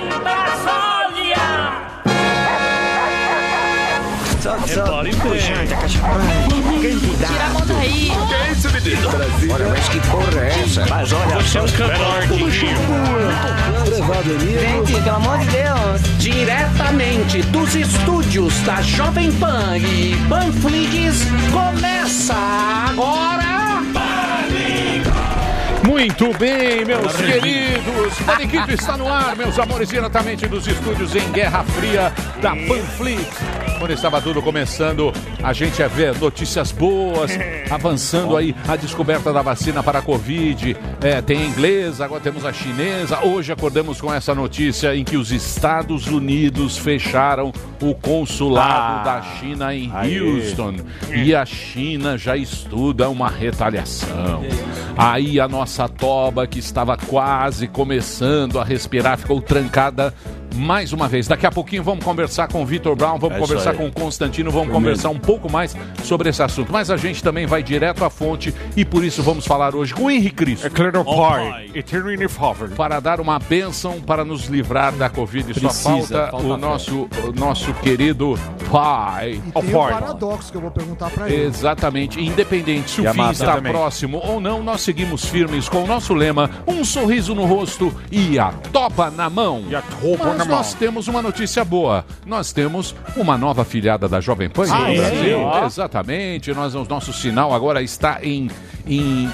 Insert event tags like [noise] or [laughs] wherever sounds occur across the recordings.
Brasólia! Repare bem. Tira a mão daí. Que é isso, menino? Olha, mas que porra é essa? Mas olha, você é um cantor, Gente, pelo amor de Deus. Diretamente dos estúdios da Jovem Pan e Panflix, começa agora. Muito bem, meus queridos. Paniquito está no ar, meus amores, diretamente dos estúdios em Guerra Fria da Panflix. Quando estava tudo começando, a gente ia ver notícias boas, [laughs] avançando aí a descoberta da vacina para a Covid. É, tem a inglesa, agora temos a chinesa. Hoje acordamos com essa notícia em que os Estados Unidos fecharam o consulado Ah. da China em Aí. Houston. E a China já estuda uma retaliação. Aí a nossa toba, que estava quase começando a respirar, ficou trancada mais uma vez. Daqui a pouquinho vamos conversar com o Vitor Brown, vamos É conversar com o Constantino, vamos conversar um pouco mais sobre esse assunto. Mas a gente também vai direto à fonte e por isso vamos falar hoje com o Henrique Cristo. É claro, pai. Eternity Father. Para dar uma bênção para nos livrar da Covid. Só Precisa, falta, falta o, nosso, o nosso querido pai. E tem o paradoxo que eu vou perguntar pra ele. Exatamente. Independente se o fim está também. próximo ou não, nós seguimos firmes com o nosso lema: um sorriso no rosto e a topa na mão. E a topa Mas nós temos uma notícia boa. Nós temos uma nova afiliada da Jovem Pan Ah, no é? Brasil. Ó. Exatamente. Nós, o nosso sinal agora está em. em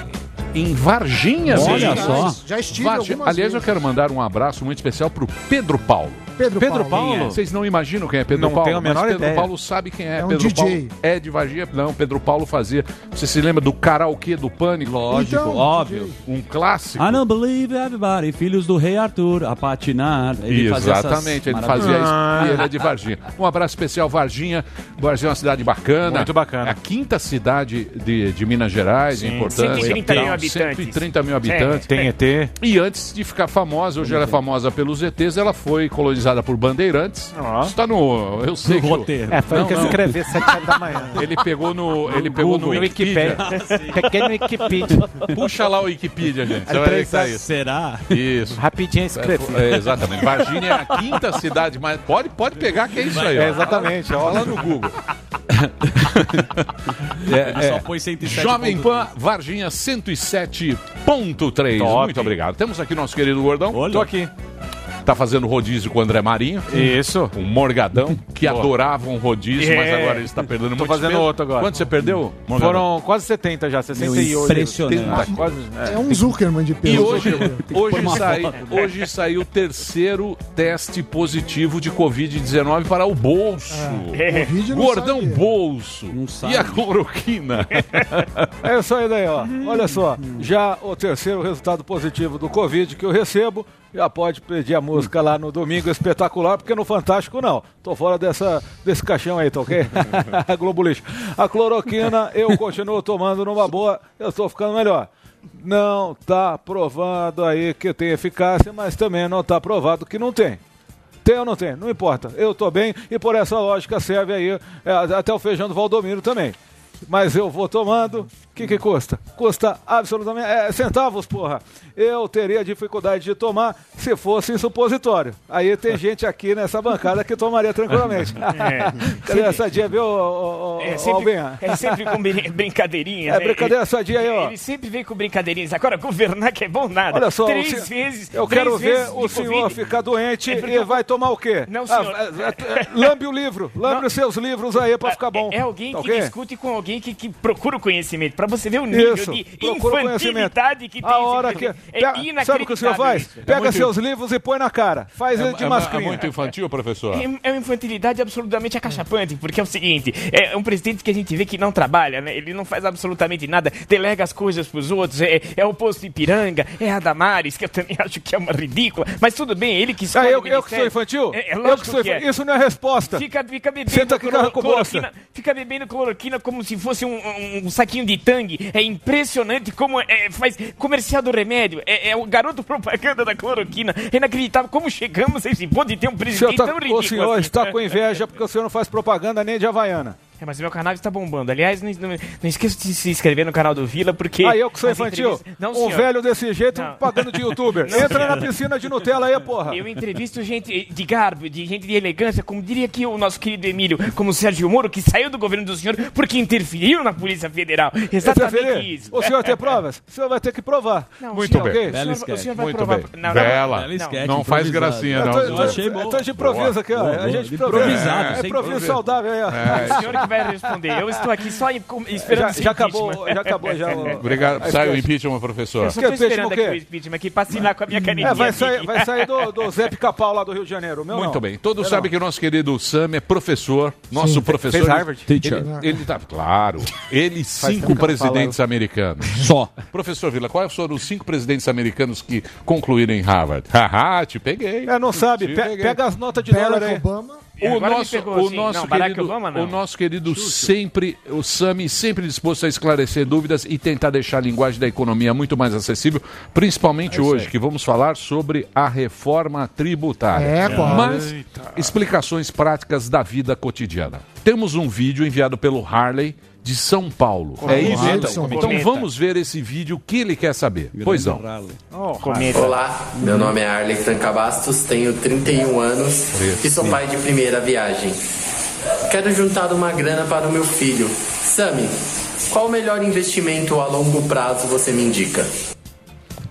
em Varginha, Olha só. Já estive Varginha. Aliás, eu vezes. quero mandar um abraço muito especial pro Pedro Paulo. Pedro, Pedro Paulo. Paulo? Vocês não imaginam quem é Pedro Não Paulo? tenho a menor mas Pedro ideia. Paulo sabe quem é. É um Pedro DJ. Paulo é de Varginha. Não, Pedro Paulo fazia. Você se lembra do karaokê do Pânico? Lógico, Então, óbvio. Um clássico. I don't believe everybody, filhos do rei Arthur, a patinar. Ele Exatamente, ele fazia isso. E ele é de Varginha. Um abraço especial, Varginha. Varginha é uma cidade bacana. Muito bacana. É a quinta cidade de, de Minas Gerais, em importância. 130 mil Tem habitantes. 130 mil habitantes. Tem ET. E antes de ficar famosa, hoje ela é famosa pelos ETs, ela foi colonizada por bandeirantes. Ó. Está no. Eu sei que. o- roteiro. É, foi o Não, que eu escrevi às 7 horas da manhã. [laughs] Ele pegou no. Ele pegou no No Wikipedia. Wikipedia. Pequeno Wikipedia. Puxa lá o Wikipedia, gente. Você vai ver que tá isso. Será? Isso. Rapidinho escrevi. É, exatamente. Varginha é a quinta cidade mais. Pode, pode pegar que é isso aí. É, exatamente. Fala lá no Google. É, Ele só é, põe 107. Jovem Pan, Varginha 107.3. Top. Muito obrigado. Temos aqui nosso querido gordão. Olha. Tô aqui. Tá fazendo rodízio com o André Marinho. Isso. Um morgadão que Boa. adorava um rodízio, mas É. agora ele está perdendo Tô muito fazendo peso. outro agora. Quanto você perdeu? Morgadão? Foram quase 70 já, 68. impressionante. Tá quase, é. É um Zuckerman de E peso. hoje, hoje, uma sai, foto. hoje saiu o terceiro teste positivo de Covid-19 para o bolso. Covid não Gordão sabe. bolso. Não sabe. E a cloroquina? [laughs] É isso aí daí, ó. Olha só, já o terceiro resultado positivo do Covid que eu recebo, já pode pedir a música lá no Domingo Espetacular, porque no Fantástico não. Tô fora dessa, desse caixão aí, tá ok? [laughs] Globo Lixo. A cloroquina eu continuo tomando numa boa, eu tô ficando melhor. Não tá provado aí que tem eficácia, mas também não tá provado que não tem. Tem ou não tem? Não importa. Eu tô bem e por essa lógica serve aí é, até o feijão do Valdomiro também. Mas eu vou tomando. O que, que custa? Custa absolutamente. É, centavos, porra. Eu teria dificuldade de tomar se fosse em supositório. Aí tem [laughs] gente aqui nessa bancada que tomaria tranquilamente. [laughs] [laughs] Cadê essa dia, viu, É sempre, é sempre com brin- brincadeirinhas. É né? brincadeira sadia aí, ó. Ele sempre vem com brincadeirinhas. Agora, governar que é bom nada. Olha só, Três o senhor- vezes. eu três quero ver vezes o de senhor Covid. ficar doente É e eu- vai tomar o quê? Não, senhor. Ah, é, é, lambe o livro, lambe Não. os seus livros aí pra ficar bom. É, é alguém Tá que ok? discute com alguém que, que procura o conhecimento. Pra você ver o nível Isso, de procura infantilidade que tem A esse hora que. É Pega- sabe o que o senhor faz? isso. Pega muito- seus livros e põe na cara. Faz ele de é, é mascrinha. muito infantil, professor? É, é uma infantilidade absolutamente acachapante, porque é o seguinte, é um presidente que a gente vê que não trabalha, né? Ele não faz absolutamente nada, delega as coisas pros outros, é, é o posto de Ipiranga, é a Damares, que eu também [laughs] acho que é uma ridícula, mas tudo bem, ele que escolhe Ah, eu, eu que sou infantil? É, é eu que sou que é. infantil. Isso não é resposta. Fica, fica bebendo Senta aqui, cloro- cloroquina, fica bebendo cloroquina como se fosse um, um- um saquinho de tangue. É impressionante como é, faz comercial do remédio. É, é o garoto propaganda da cloroquina. É inacreditável como chegamos a esse ponto de ter um presidente tá, tão ridículo. o senhor assim. está com inveja porque o senhor não faz propaganda nem de Havaiana. É, mas o meu canal está bombando. Aliás, não, não, não esqueça de se inscrever no canal do Vila, porque. Aí eu que sou infantil. entrevistas- Não, um velho desse jeito Não. pagando de youtuber. [laughs] Não, Entra senhor. na piscina de Nutella aí, porra. Eu entrevisto gente de garbo, de gente de elegância, como diria aqui o nosso querido Emílio, como o Sérgio Moro, que saiu do governo do senhor porque interferiu na Polícia Federal. Exatamente isso. O senhor tem provas? O senhor vai ter que provar. Não, Muito senhor- bem. o senhor- o senhor, vai Muito provar. bem. Não, não, Bela. não, faz gracinha, Eu não. tô, eu tô- achei bom. eu tô de improviso aqui, ó. A gente improvisa. É improviso. saudável aí, ó. Que vai responder. Eu estou aqui só em- esperando Já, já acabou, já acabou já. o- Obrigado. a Sai o sketch. impeachment, professor. Eu só tô impeachment esperando aqui o impeachment aqui pra assinar com a minha canetinha. É, vai sair, vai sair do, do Zé Pica-Pau lá do Rio de Janeiro. Meu Muito não. bem. Todos sabem que o nosso querido Sam é professor. Nosso professor. Fez Harvard? Teacher. Ele, ele tá, claro. Ele e cinco presidentes americanos. Só. Professor Vila, quais foram os cinco presidentes americanos que concluíram em Harvard? [laughs] Haha, te peguei. É, não sabe. Pe- peguei. pega as notas de dólar aí. Obama. O nosso, pegou, o assim. nosso Não, querido, Obama, não. o nosso querido sempre, o Sami sempre disposto a esclarecer dúvidas e tentar deixar a linguagem da economia muito mais acessível, principalmente hoje, que vamos falar sobre a reforma tributária. É. Mas explicações práticas da vida cotidiana. Temos um vídeo enviado pelo Harley de São Paulo. é isso? Então, então vamos ver esse vídeo, o que ele quer saber. Pois não. Cometa. Olá, meu nome é Arley Franca Bastos, tenho 31 anos e sou pai de primeira viagem. Quero juntar uma grana para o meu filho. Sami, qual o melhor investimento a longo prazo você me indica?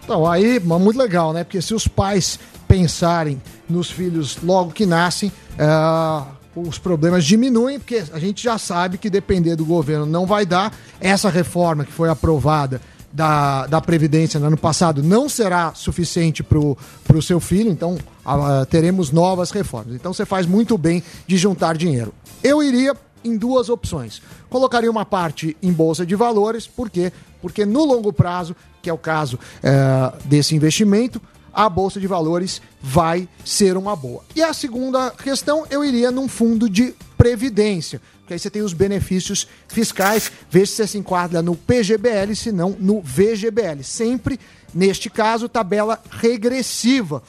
Então, aí, mas muito legal, né? Porque se os pais pensarem nos filhos logo que nascem, ah, os problemas diminuem, porque a gente já sabe que depender do governo não vai dar. Essa reforma que foi aprovada da, da Previdência no ano passado não será suficiente para o seu filho, então ah, teremos novas reformas. Então você faz muito bem de juntar dinheiro. Eu iria em duas opções. Colocaria uma parte em bolsa de valores, por quê? Porque no longo prazo, que é o caso eh, desse investimento, a bolsa de valores vai ser uma boa. E a segunda questão, eu iria num fundo de previdência, porque aí você tem os benefícios fiscais, vê se você se enquadra no PGBL, se não no VGBL. Sempre, neste caso, tabela regressiva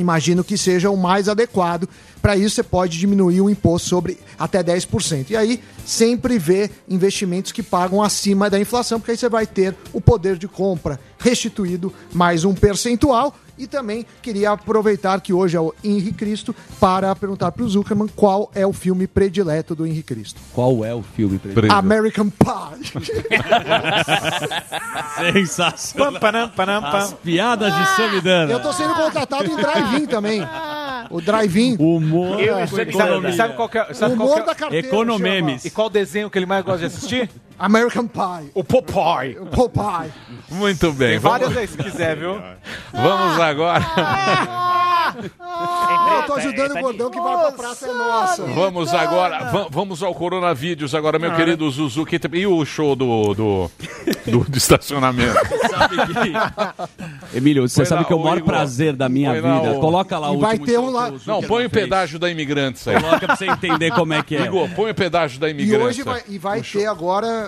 imagino que seja o mais adequado. Para isso, você pode diminuir o imposto sobre até 10%. E aí, sempre ver investimentos que pagam acima da inflação, porque aí você vai ter o poder de compra restituído mais um percentual. E também queria aproveitar que hoje é o Henrique Cristo para perguntar para o Zuckerman qual é o filme predileto do Henrique Cristo. Qual é o filme? Preso. American Pie. [laughs] Sensacional. As pam. piadas de Samidana. Eu tô sendo contratado em drive-in também. O drive-in. Humor Eu de economia. Sabe, sabe qual que é, O sabe qual humor que da é, carteira. Economemes. e qual desenho que ele mais gosta de assistir? American Pie. O Popeye. O Popeye. Muito bem. Tem Vamos, várias aí se quiser, viu? [laughs] vamos agora. Eu tô ajudando o gordão que vai pra Praça é Nossa. Vamos agora, va- vamos ao coronavírus agora, meu querido Zuzu. que tem- E o show do, do, do, do estacionamento? [laughs] Sabe que- Emílio, você Põe sabe lá, que é o ô, maior Igor. prazer da minha Põe lá, vida. ô. Coloca lá E o vai último ter show um lá- que o Não, põe o fez. pedágio da Imigrantes aí. Coloca pra você entender como é que é. Igor, põe o pedágio da E Imigrantes. hoje vai, e vai ter agora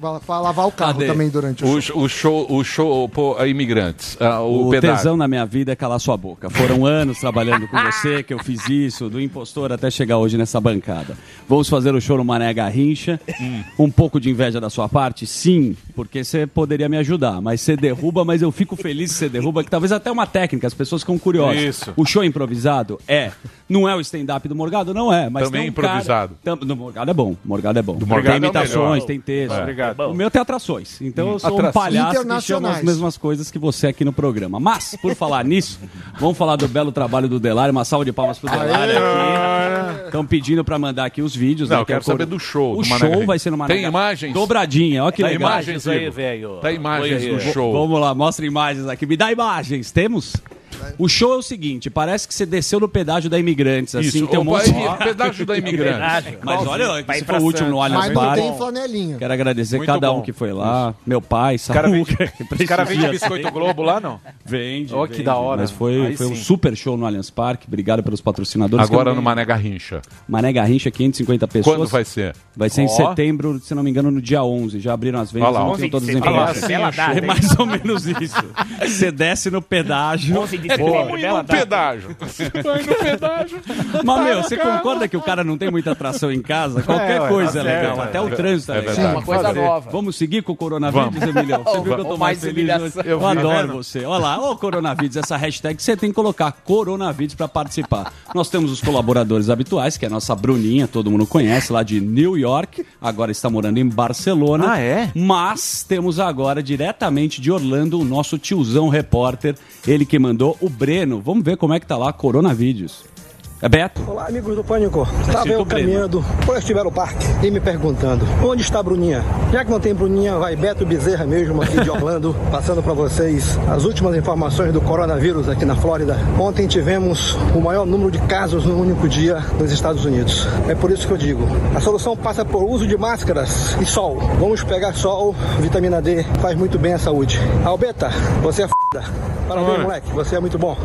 lavar, lavar o carro Cadê? também durante o O, show. o show, o show, pô, a Imigrantes. ah, o O pedágio. tesão na minha vida é calar sua boca. Foram anos trabalhando com você que eu fiz isso, do impostor até chegar hoje nessa bancada. Vamos fazer o show no Mané Garrincha. Um pouco de inveja da sua parte? Sim, porque você poderia me ajudar. Mas você derruba, mas eu fico feliz que você derruba, que talvez até uma técnica, as pessoas ficam curiosas. Isso. O show improvisado é. Não é o stand-up do Morgado? Não é. Mas Também tem um cara- improvisado. Tam- no Morgado é bom. Morgado é bom. Morgado tem é o imitações, tem texto. Obrigado. O meu tem atrações. Então eu sou um Atrações. palhaço que chama as mesmas coisas que você aqui no programa. Mas, por falar nisso, vamos falar do belo trabalho do Delário. Uma salva de palmas pro Delário aqui. Estão pedindo pra mandar aqui os vídeos. Não, né, eu é quero saber do show. O do show vai ser no Mané Tem imagens? Dobradinha, ó que Tem legal. imagens, aí, velho. Tem imagens Olha do show. Vamos lá, mostra imagens aqui. Me dá imagens. Temos? O show é o seguinte, parece que você desceu no pedágio da Imigrantes, assim, Isso, tem um monte de... pedágio da [laughs] Imigrantes. Mas olha, Vai esse foi o último no. Allianz Mas Parque. tem flanelinha. Quero agradecer Muito cada bom. um que foi lá. Meu pai, Os caras vendem os cara vende [laughs] prestigia biscoito Globo lá, não? Vende. Oh, que da hora. Mas foi, Aí foi um super show no Allianz Parque. Obrigado pelos patrocinadores. Agora no Mané Garrincha. Mané Garrincha, 550 pessoas. Quando vai ser? Vai ser em Ó. setembro, se não me engano, no dia 11. Já abriram as vendas, Olha lá, não 11 tenho todas as informações. É mais ou menos isso. Você desce no pedágio. 11 de Boa. bela no pedágio. [laughs] Vai no pedágio. Mas, meu, você concorda que o cara não tem muita atração em casa? Qualquer É, ué, coisa tá é legal. Até é o trânsito é É legal. verdade. Uma coisa nova. Vamos seguir com o coronavírus, Vamos. Emilhão? Você viu que eu tô mais feliz? Eu adoro você. Olha lá, ô coronavírus, essa hashtag você tem que colocar coronavírus para participar. Nós temos os colaboradores habituais, que é a nossa Bruninha, todo mundo conhece, lá de New York, agora está morando em Barcelona. Ah, é? Mas temos agora, diretamente de Orlando, o nosso tiozão repórter, ele que mandou o Breno. Vamos ver como é que tá lá, coronavírus. É Beto? Olá, amigos do Pânico. Estava eu caminhando por este belo parque e me perguntando: onde está a Bruninha? Já que não tem Bruninha, vai Beto Bezerra mesmo aqui de [laughs] Orlando, passando para vocês as últimas informações do coronavírus aqui na Flórida. Ontem tivemos o maior número de casos num único dia nos Estados Unidos. É por isso que eu digo: a solução passa por uso de máscaras e sol. Vamos pegar sol, vitamina D, faz muito bem à saúde. Albeta, você é f. Parabéns, moleque, você é muito bom.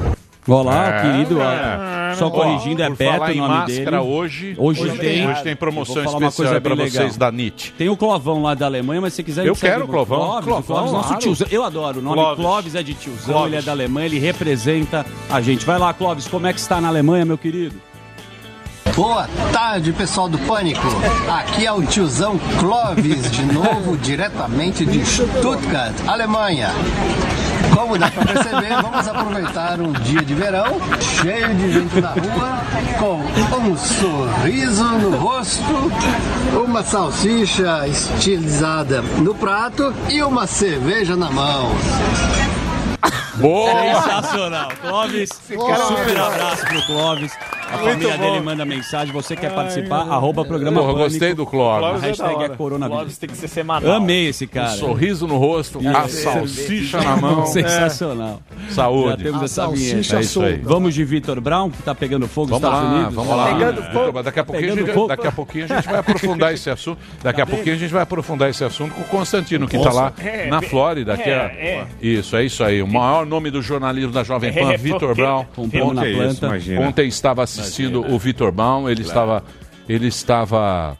Olá, É, querido. é. Só Ó, corrigindo, é por Beto o em nome máscara, dele. hoje- hoje, hoje tem, hoje tem promoção Eu vou falar uma especial bem vocês legal. da NIT. Tem o Clovão lá da Alemanha, mas se quiser... Eu quero no Clovão. Clóvis, o Clovão, Clóvis, nosso claro. tiozão. Eu adoro. O nome Clóvis. Clóvis, é de tiozão, Clóvis. ele é da Alemanha, ele representa a gente. Vai lá, Clóvis, como é que está na Alemanha, meu querido? Boa tarde, pessoal do Pânico. Aqui é o tiozão Clóvis, de novo, [laughs] diretamente de Stuttgart, Alemanha. Como dá para perceber, vamos aproveitar um dia de verão, cheio de gente na rua, com um sorriso no rosto, uma salsicha estilizada no prato e uma cerveja na mão. Boa! Sensacional. Clóvis, é super melhor. abraço pro Clóvis. A Muito família bom. dele manda mensagem. Você quer participar? Arroba programa Porra, gostei do Clóvis. A hashtag é Clóvis coronavírus. tem que ser semanal. Amei esse cara. Um sorriso no rosto, a salsicha na mão. [laughs] Sensacional. É. Saúde. Já temos A essa salsicha vinheta. É isso aí. Vamos de Vitor Brown, que tá pegando fogo nos Estados lá, Unidos. vamos lá. Pegando fogo. daqui a pouquinho, gente, fogo. daqui a pouquinho a gente vai aprofundar esse assunto. Daqui a pouquinho a gente vai aprofundar esse assunto com o Constantino, que está lá É, na Flórida. Que é, é, é. Isso, é isso aí. O maior nome do jornalismo da Jovem Pan, É, Vitor Brown. Um pano na Ontem, planta. imagina. ontem estava assistindo o Vitor Brown, ele estava. Ele estava.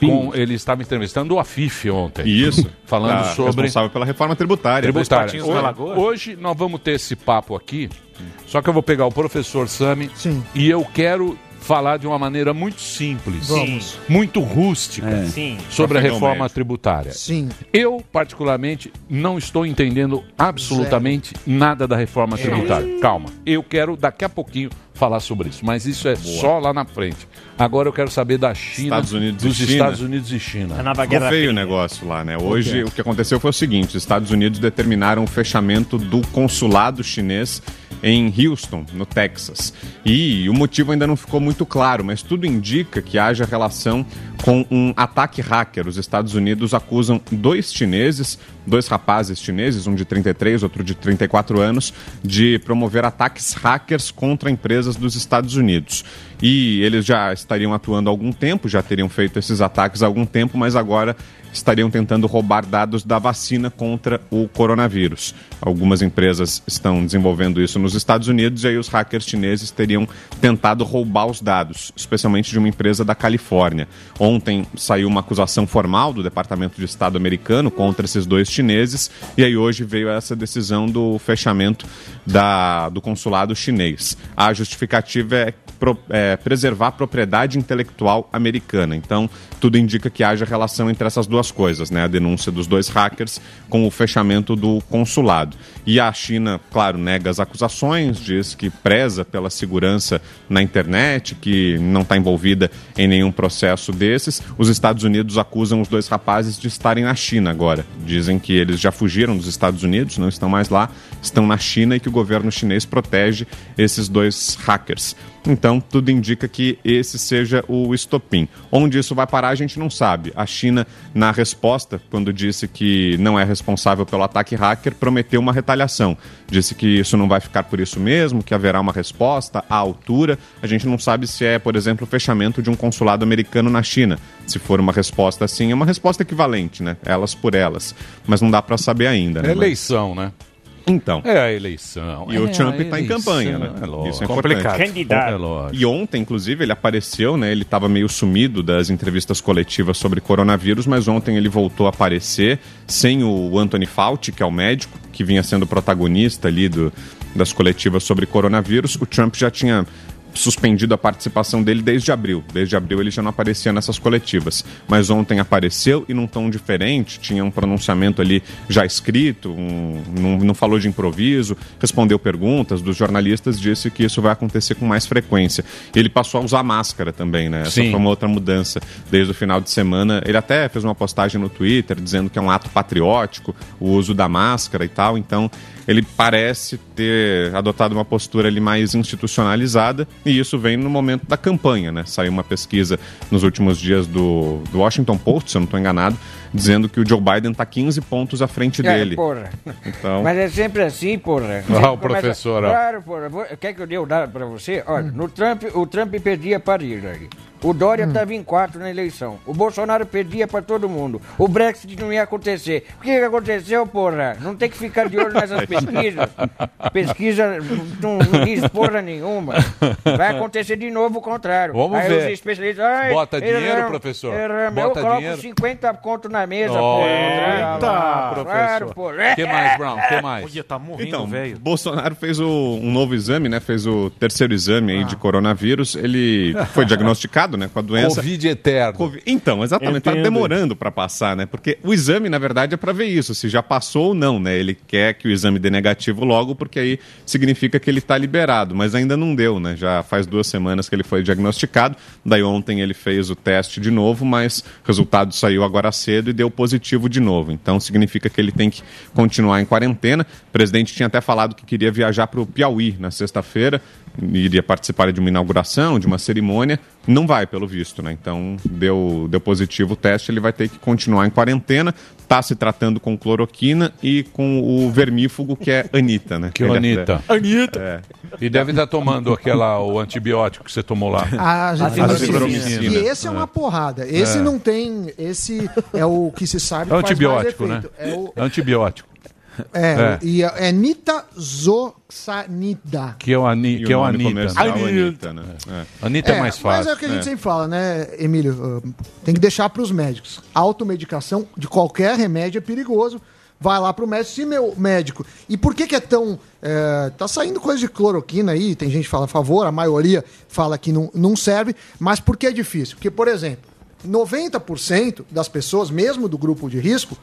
Com, ele estava entrevistando o Afif ontem. Isso. [laughs] Falando Ah, sobre Responsável pela reforma tributária. tributária. Hoje, hoje nós vamos ter esse papo aqui, só que eu vou pegar o professor Sami Sim. e eu quero falar de uma maneira muito simples, Vamos. muito rústica, É. Sim. sobre a reforma médio. tributária. Sim. Eu, particularmente, não estou entendendo absolutamente nada da reforma tributária. Calma, eu quero daqui a pouquinho falar sobre isso, mas isso é só lá na frente. Agora eu quero saber da China, Estados Unidos e dos China. Estados Unidos e China. A nova Ficou guerra feio o negócio lá, né? Hoje o que aconteceu foi o seguinte: os Estados Unidos determinaram o fechamento do consulado chinês em Houston, no Texas. E o motivo ainda não ficou muito claro, mas tudo indica que haja relação com um ataque hacker. Os Estados Unidos acusam dois chineses, dois rapazes chineses, um de 33, outro de 34 anos, de promover ataques hackers contra empresas dos Estados Unidos. E eles já estariam atuando há algum tempo, já teriam feito esses ataques há algum tempo, mas agora estariam tentando roubar dados da vacina contra o coronavírus. Algumas empresas estão desenvolvendo isso nos Estados Unidos e aí os hackers chineses teriam tentado roubar os dados, especialmente de uma empresa da Califórnia. Ontem saiu uma acusação formal do Departamento de Estado americano contra esses dois chineses e aí hoje veio essa decisão do fechamento da, do consulado chinês. A justificativa é pro- é, preservar a propriedade intelectual americana. Então, tudo indica que haja relação entre essas duas coisas, né? A denúncia dos dois hackers com o fechamento do consulado. E a China, claro, nega as acusações, diz que preza pela segurança na internet, que não está envolvida em nenhum processo desses. Os Estados Unidos acusam os dois rapazes de estarem na China agora. Dizem que eles já fugiram dos Estados Unidos, não estão mais lá, estão na China e que o governo chinês protege esses dois hackers. Então, tudo indica que esse seja o estopim. Onde isso vai parar, a gente não sabe. A China, na resposta, quando disse que não é responsável pelo ataque hacker, prometeu uma retaliação. Disse que isso não vai ficar por isso mesmo, que haverá uma resposta à altura. A gente não sabe se é, por exemplo, o fechamento de um consulado americano na China. Se for uma resposta assim, é uma resposta equivalente, né? Elas por elas. Mas não dá para saber ainda. Né? Eleição, né? Então. É a eleição. E o é Trump a está em campanha, né? É lógico. Isso é importante. Candidato. É lógico. E ontem, inclusive, ele apareceu, né? Ele estava meio sumido das entrevistas coletivas sobre coronavírus, mas ontem ele voltou a aparecer sem o Anthony Fauci, que é o médico que vinha sendo protagonista ali do, das coletivas sobre coronavírus. O Trump já tinha suspendido a participação dele desde abril. Desde abril ele já não aparecia nessas coletivas. Mas ontem apareceu e num tom diferente, tinha um pronunciamento ali já escrito, um, não, não falou de improviso, respondeu perguntas dos jornalistas, disse que isso vai acontecer com mais frequência. Ele passou a usar máscara também, né? Essa Sim. foi uma outra mudança desde o final de semana. Ele até fez uma postagem no Twitter dizendo que é um ato patriótico o uso da máscara e tal. Então ele parece ter adotado uma postura ali mais institucionalizada e isso vem no momento da campanha, né? Saiu uma pesquisa nos últimos dias do, do Washington Post, se eu não estou enganado, dizendo que o Joe Biden está 15 pontos à frente É, dele. porra. Então, Mas é sempre assim, porra. Ah, Sempre o professor, ó. Claro, porra. Quer que eu dê o dado pra você? Olha, no Trump, o Trump perdia para Hillary. O Dória estava em quarto na eleição. O Bolsonaro perdia para todo mundo. O Brexit não ia acontecer. O que, que aconteceu, porra? Não tem que ficar de olho nessas [laughs] pesquisas. Pesquisa não, não diz porra nenhuma. Vai acontecer de novo o contrário. Vamos Aí ver. os especialistas. "Ai, Bota dinheiro, professor? erramos." Bota eu coloco dinheiro? 50 conto na mesa, Eita, porra. professor. Claro, porra. Que mais, Brown? Que mais? Podia tá morrendo, Então, velho. Bolsonaro fez o- um novo exame, né? Fez o terceiro exame aí de coronavírus. Ele foi diagnosticado, né, com a doença. Covid eterno. Covid- Então, exatamente, tá Entendo. demorando para passar, né? Porque o exame, na verdade, é para ver isso, se já passou ou não, né? Ele quer que o exame dê negativo logo, porque aí significa que ele tá liberado, mas ainda não deu, né? Já faz duas semanas que ele foi diagnosticado. Daí ontem ele fez o teste de novo, mas o resultado saiu agora cedo e deu positivo de novo. Então significa que ele tem que continuar em quarentena. O presidente tinha até falado que queria viajar para o Piauí na sexta-feira, iria participar de uma inauguração, de uma cerimônia. Não vai, pelo visto, né? Então deu, deu positivo o teste, ele vai ter que continuar em quarentena. Tá se tratando com cloroquina e com o vermífugo que é Anitta, né? Que é Anitta. até- Anitta. É. E deve estar tomando aquela, o antibiótico que você tomou lá. A Azitromicina. E esse é uma porrada. Esse É. não tem. Esse é o que se sabe É que faz antibiótico, mais né? efeito. É o, É antibiótico. É, É. e é, é nitazoxanida. Que é o, Ani, E que é o Anitta. comercial, Anitta, né? É. Anitta é, mais fácil. Mas é o que a gente sempre fala, né, Emílio? Uh, Tem que deixar para os médicos. Automedicação de qualquer remédio é perigoso. Vai lá para o médico. Se meu médico. E por que, que é tão. é, tá saindo coisa de cloroquina aí, tem gente que fala a favor, a maioria fala que não, não serve, mas por que é difícil? Porque, por exemplo, 90% das pessoas, mesmo do grupo de risco,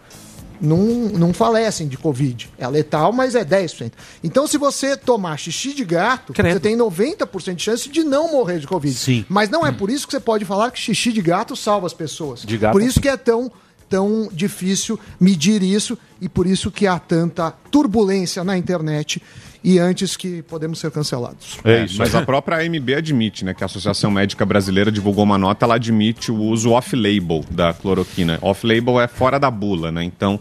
não, não falecem de Covid. É letal, mas é 10%. Então, se você tomar xixi de gato, você tem 90% de chance de não morrer de Covid. Sim. Mas não é por isso que você pode falar que xixi de gato salva as pessoas. De gato, por isso que é tão, tão difícil medir isso e por isso que há tanta turbulência na internet e antes que podemos ser cancelados. É, mas a própria AMB admite, né, que a Associação Médica Brasileira divulgou uma nota, ela admite o uso off-label da cloroquina. Off-label é fora da bula, né? Então,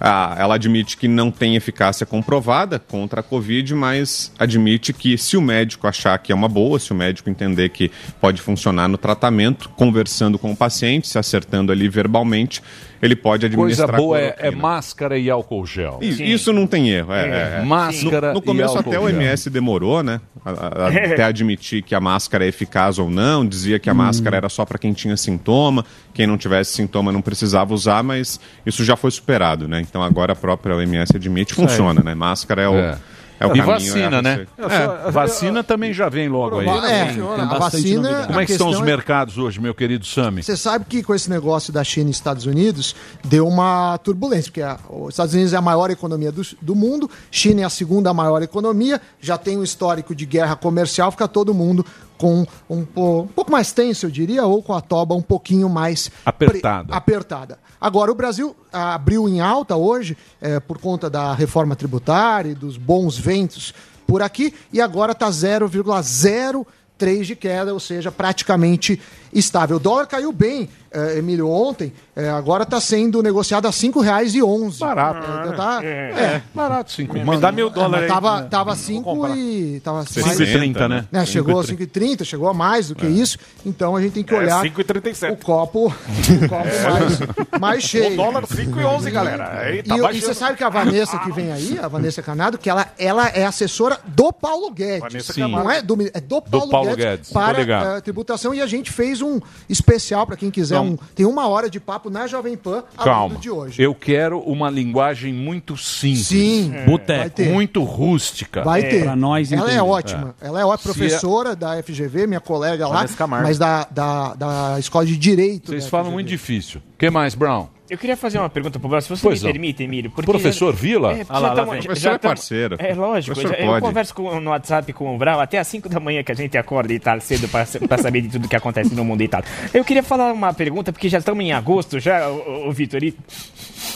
ah, ela admite que não tem eficácia comprovada contra a Covid, mas admite que se o médico achar que é uma boa, se o médico entender que pode funcionar no tratamento, conversando com o paciente, se acertando ali verbalmente, ele pode Coisa administrar boa é, é máscara e álcool gel. Isso, isso não tem erro. É, é, é. Máscara No, no começo e até o álcool gel. MS demorou, né? a- a- [laughs] até admitir que a máscara é eficaz ou não. Dizia que a máscara era só para quem tinha sintoma, quem não tivesse sintoma não precisava usar, mas isso já foi superado, né? Então agora a própria OMS admite, funciona, né? Máscara é o, É. é. o e vacina, é a né? receita. É, vacina também já vem logo aí. É, a vacina. Como é que estão os é- mercados hoje, meu querido Sami? Você sabe que com esse negócio da China e Estados Unidos deu uma turbulência, porque a- os Estados Unidos é a maior economia do, do mundo, China é a segunda maior economia, já tem um histórico de guerra comercial, fica todo mundo com um, um pouco mais tenso, eu diria, ou com a toba um pouquinho mais Apertada. apertada. Agora, o Brasil abriu em alta hoje eh, por conta da reforma tributária e dos bons ventos por aqui, e agora está 0,03 de queda, ou seja, praticamente estável. O dólar caiu bem, eh, Emílio, ontem. eh, agora está sendo negociado a R$ 5,11. Barato. É, tá- é. Barato, 5 Me dá mil dólares aí. Tava, né? tava Vou 5 comprar. e... Tava 5,30, né? né, chegou a 5,30, chegou a mais do que isso. Então a gente tem que É, olhar 5,37. o copo, [laughs] o copo mais, mais cheio. O dólar 5,11, galera. Aí tá e, e você sabe que a Vanessa que vem aí, a Vanessa Canado, que ela, ela é assessora do Paulo Guedes. Vanessa Sim. Não é do, é do Paulo, Paulo Guedes, Guedes, para a tributação e a gente fez um especial para quem quiser. Um, tem uma hora de papo na Jovem Pan a Calma. de hoje. Eu quero uma linguagem muito simples. Sim, É. Boteco. Muito rústica. Vai ter. Pra nós ela é ótima. Ela é ótima, professora da FGV, minha colega lá, mas da, da, da Escola de Direito. Vocês falam FGV. muito difícil. O que mais, Brown? Eu queria fazer uma pergunta pro Bruno, se você Pois me não. permite, Emílio. porque Professor já- Vila? É, Ah lá, já lá já Professor é tamo- parceiro. É lógico. Já- eu converso com- no WhatsApp com o Brown até às 5 da manhã que a gente acorda e tal, cedo pra, pra saber de tudo que acontece no mundo e tal. Eu queria falar uma pergunta, porque já estamos em agosto, já, o, o Vitor. e-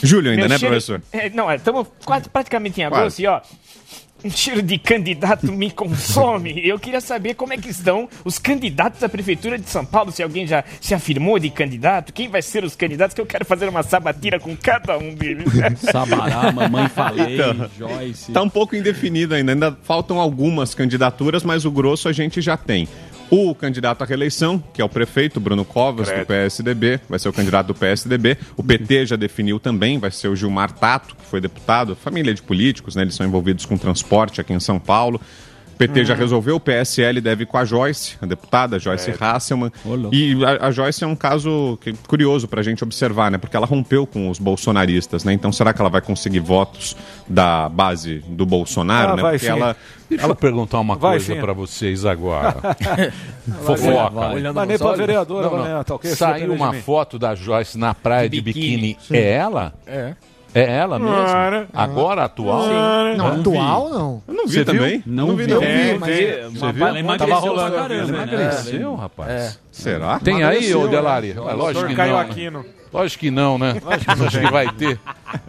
Julho ainda, meu né, cheiro- professor? É, não, estamos quase praticamente em agosto Quase. e ó. Um cheiro de candidato me consome. Eu queria saber como é que estão os candidatos à Prefeitura de São Paulo, se alguém já se afirmou de candidato, quem vai ser os candidatos, que eu quero fazer uma sabatina com cada um deles. [laughs] Sabará, mamãe falei, Então, Joyce. Tá um pouco indefinido ainda. Ainda faltam algumas candidaturas, mas o grosso a gente já tem. O candidato à reeleição, que é o prefeito Bruno Covas, do PSDB, vai ser o candidato do PSDB. O PT já definiu também, vai ser o Gilmar Tato, que foi deputado, família de políticos, né? Eles são envolvidos com transporte aqui em São Paulo. O PT já resolveu, o PSL deve ir com a Joyce, a deputada Joyce Hasselman. E a, a Joyce é um caso que- curioso para a gente observar, né? Porque ela rompeu com os bolsonaristas, né? Então será que ela vai conseguir votos da base do Bolsonaro, Ah, né? vai Porque sim. ela Deixa eu perguntar uma Vai coisa pra vocês agora. [laughs] Fofoca. Mas nem pra vereadora, Não, não. Valéria, tá ok? Se Saiu uma foto da Joyce na praia de, De biquíni. biquíni. É ela? É. É ela mesmo? Agora, atual? Não, Hã? atual não. Eu não vi Você viu? também. Não vi, não. Eu vi, mas Você viu? Ela emagreceu Tava rolando pra caramba, né? Emagreceu, rapaz. Será? Tem aí, ô Delari? É, lógico que não. né? Aquino. Lógico que não, né? Acho que vai ter.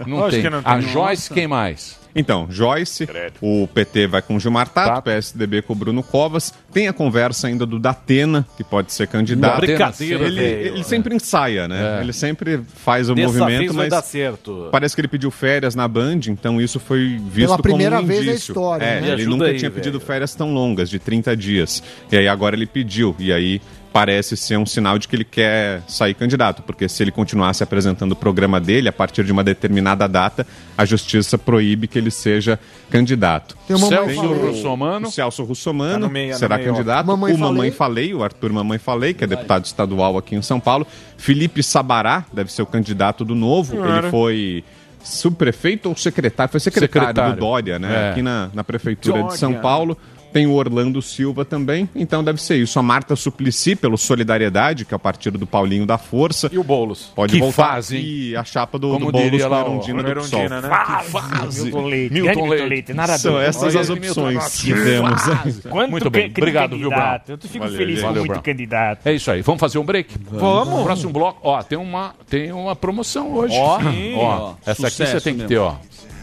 Não Lógico tem. que não tem. A Joyce, quem mais? Então, Joyce, o PT vai com o Gilmar Tato, Tato. o PSDB com o Bruno Covas. Tem a conversa ainda do Datena, que pode ser candidato. Brincadeira, ele, ele sempre ensaia, né? É. Ele sempre faz o Dessa movimento, vez vai dar mas certo. parece que ele pediu férias na Band, então isso foi visto Pela primeira como um vez na história, É, né? Ele nunca aí, tinha velho. pedido férias tão longas, de 30 dias. E aí agora ele pediu, e aí parece ser um sinal de que ele quer sair candidato, porque se ele continuasse apresentando o programa dele, a partir de uma determinada data, a justiça proíbe que ele seja candidato. Tem uma Celso. Russomano. O Celso Russomano Tá meio, no será candidato. Mamãe o Mamãe Falei. Falei, o Arthur Mamãe Falei, que é deputado estadual aqui em São Paulo. Felipe Sabará deve ser o candidato do novo. Ele foi subprefeito ou secretário? Foi secretário, Secretário. do Dória, né? É. Aqui na, na prefeitura de São Dória. Paulo. Tem o Orlando Silva também, então deve ser isso. A Marta Suplicy, pelo Solidariedade, que é o partido do Paulinho da Força. E o Boulos? Pode Que voltar fase, e a chapa do, Como do Boulos com a Erundina do PSOL. Né? Fase. Milton Leite. Milton Leite. Leite. Narrador. São essas Olha as opções que temos. [laughs] Quanto Muito bem. Obrigado, viu. Brown? Eu fico Valeu, feliz gente. com Valeu, muito Brown. candidato. É isso aí. Vamos fazer um break? Vamos. Próximo bloco. Ó, tem uma, tem uma promoção hoje. Ó. ó essa aqui você tem que ter, ó.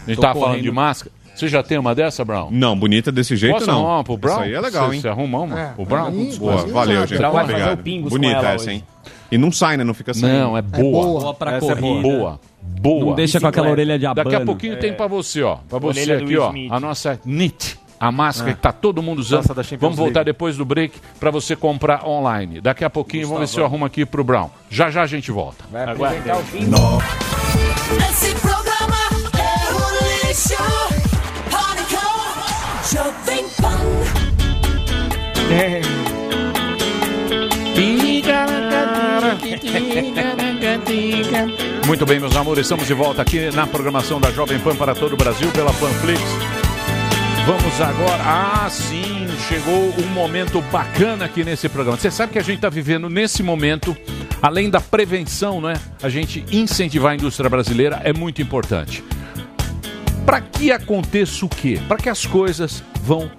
A gente tava falando de máscara. Você já tem uma dessa, Brown? Não, bonita desse jeito Posso não. arrumar uma pro Brown? Isso aí é legal, hein? Você arruma uma? É, o Brown? aí, Boa, valeu, gente. Brown Obrigado. o Bonita essa, hein? E não sai, né? Não fica saindo. Não, é boa. boa. Boa pra Essa é corrida. Boa. Boa. Não deixa com aquela orelha de abano. Daqui a pouquinho tem pra você, ó. Pra você Orelha aqui, ó. Smith. A nossa NIT. A máscara que tá todo mundo usando. Vamos voltar League. depois do break pra você comprar online. Daqui a pouquinho vamos ver se eu arrumo aqui pro Brown. Já já a gente volta. Vai apresentar o fim. Esse programa é um lixo. Jovem Pan. Muito bem, meus amores, estamos de volta aqui na programação da Jovem Pan para todo o Brasil pela Panflix. Vamos agora. Ah, sim, chegou um momento bacana aqui nesse programa. Você sabe que a gente está vivendo nesse momento, além da prevenção, não é? A gente incentivar a indústria brasileira é muito importante. Para que aconteça o quê? Para que as coisas vão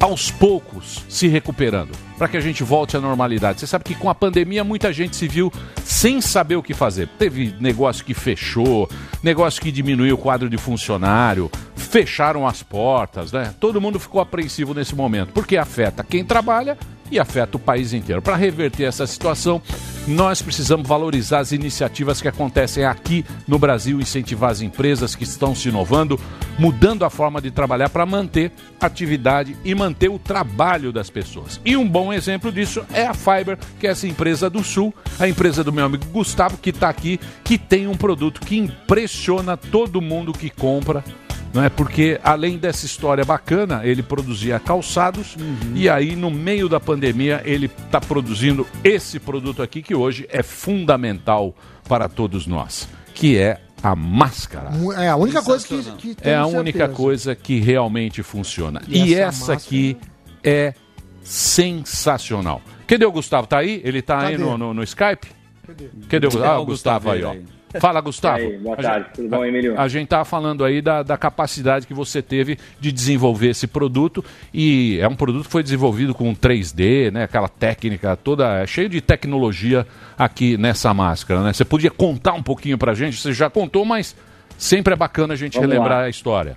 aos poucos se recuperando, para que a gente volte à normalidade. Você sabe que com a pandemia muita gente se viu sem saber o que fazer. Teve negócio que fechou, negócio que diminuiu o quadro de funcionário, fecharam as portas, né? Todo mundo ficou apreensivo nesse momento, porque afeta quem trabalha e afeta o país inteiro. Para reverter essa situação, nós precisamos valorizar as iniciativas que acontecem aqui no Brasil, incentivar as empresas que estão se inovando, mudando a forma de trabalhar para manter atividade e manter o trabalho das pessoas. E um bom exemplo disso é a Fiber, que é essa empresa do Sul, a empresa do meu amigo Gustavo, que está aqui, que tem um produto que impressiona todo mundo que compra. Não é porque além dessa história bacana, ele produzia calçados e aí no meio da pandemia ele está produzindo esse produto aqui que hoje é fundamental para todos nós, que é a máscara. É a única coisa que, que É a tenho única certeza. coisa que realmente funciona. E E, essa essa, aqui é sensacional. Cadê o Gustavo? Tá aí? Ele tá aí Cadê? no, no, no Skype? Cadê o Gustavo? Ah, o Gustavo aí, ó. Fala, Gustavo. E aí, boa A tarde, gente- tudo bom, Emílio? A gente tá falando aí da, da capacidade que você teve de desenvolver esse produto e é um produto que foi desenvolvido com 3D, né? Aquela técnica toda, é cheio de tecnologia aqui nessa máscara, né? Você podia contar um pouquinho pra gente? Você já contou, mas sempre é bacana a gente Vamos relembrar lá. a história.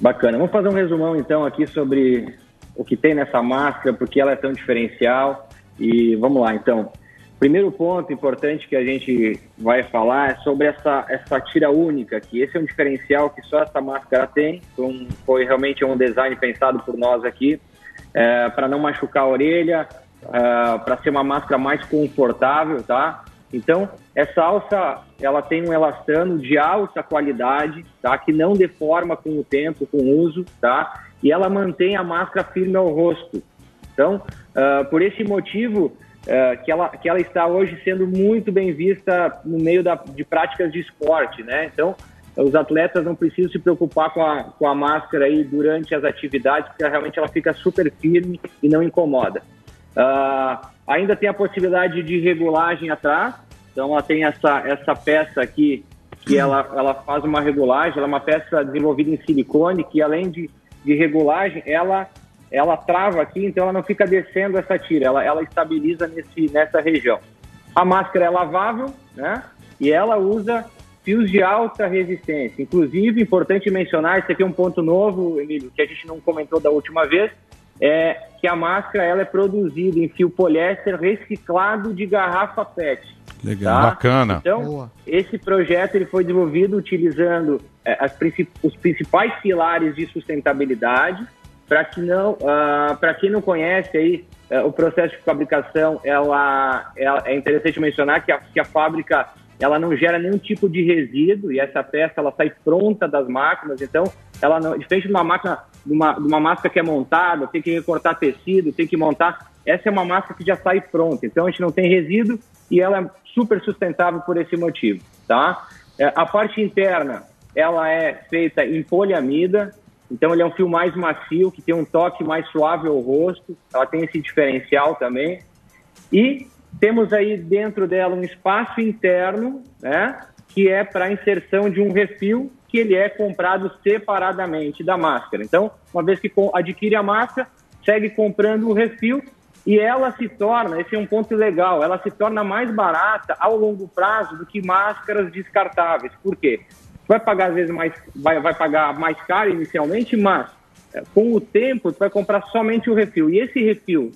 Bacana. Vamos fazer um resumão então aqui sobre o que tem nessa máscara, porque ela é tão diferencial. E vamos lá então. Primeiro ponto importante que a gente vai falar é sobre essa, essa tira única aqui. Esse é um diferencial que só essa máscara tem. Então, foi realmente um design pensado por nós aqui para não machucar a orelha, para ser uma máscara mais confortável, tá? Então, essa alça, ela tem um elastano de alta qualidade, tá? Que não deforma com o tempo, com o uso, tá? E ela mantém a máscara firme ao rosto. Então, ah, por esse motivo, ah, que, ela, que ela está hoje sendo muito bem vista no meio da, de práticas de esporte, né? Então, os atletas não precisam se preocupar com a, com a máscara aí durante as atividades, porque realmente ela fica super firme e não incomoda. Ah, ainda tem a possibilidade de regulagem atrás, então ela tem essa, essa peça aqui que ela, ela faz uma regulagem, ela é uma peça desenvolvida em silicone que além de, de regulagem, ela, ela trava aqui, então ela não fica descendo essa tira, ela, ela estabiliza nesse, nessa região. A máscara é lavável, né? E ela usa fios de alta resistência. Inclusive, importante mencionar, esse aqui é um ponto novo, Emílio, que a gente não comentou da última vez, é que a máscara ela é produzida em fio poliéster reciclado de garrafa PET. Legal. Tá? Bacana. Então, esse projeto ele foi desenvolvido utilizando é, as princi- os principais pilares de sustentabilidade. Para que não, para quem não conhece aí é, o processo de fabricação, ela, ela- é interessante mencionar que a, que a fábrica ela não gera nenhum tipo de resíduo e essa peça ela sai pronta das máquinas. Então, ela não, diferente de uma máquina, de uma, de uma máscara que é montada, tem que recortar tecido, tem que montar. Essa é uma máscara que já sai pronta. Então, a gente não tem resíduo e ela é super sustentável por esse motivo, tá? É, a parte interna, ela é feita em poliamida, então ele é um fio mais macio, que tem um toque mais suave ao rosto, ela tem esse diferencial também. E temos aí dentro dela um espaço interno, né, que é para inserção de um refil que ele é comprado separadamente da máscara. Então, uma vez que adquire a máscara, segue comprando o refil e ela se torna, esse é um ponto legal, ela se torna mais barata ao longo prazo do que máscaras descartáveis. Por quê? Vai pagar às vezes mais, vai, vai pagar mais caro inicialmente, mas eh, com o tempo tu vai comprar somente o refil. E esse refil,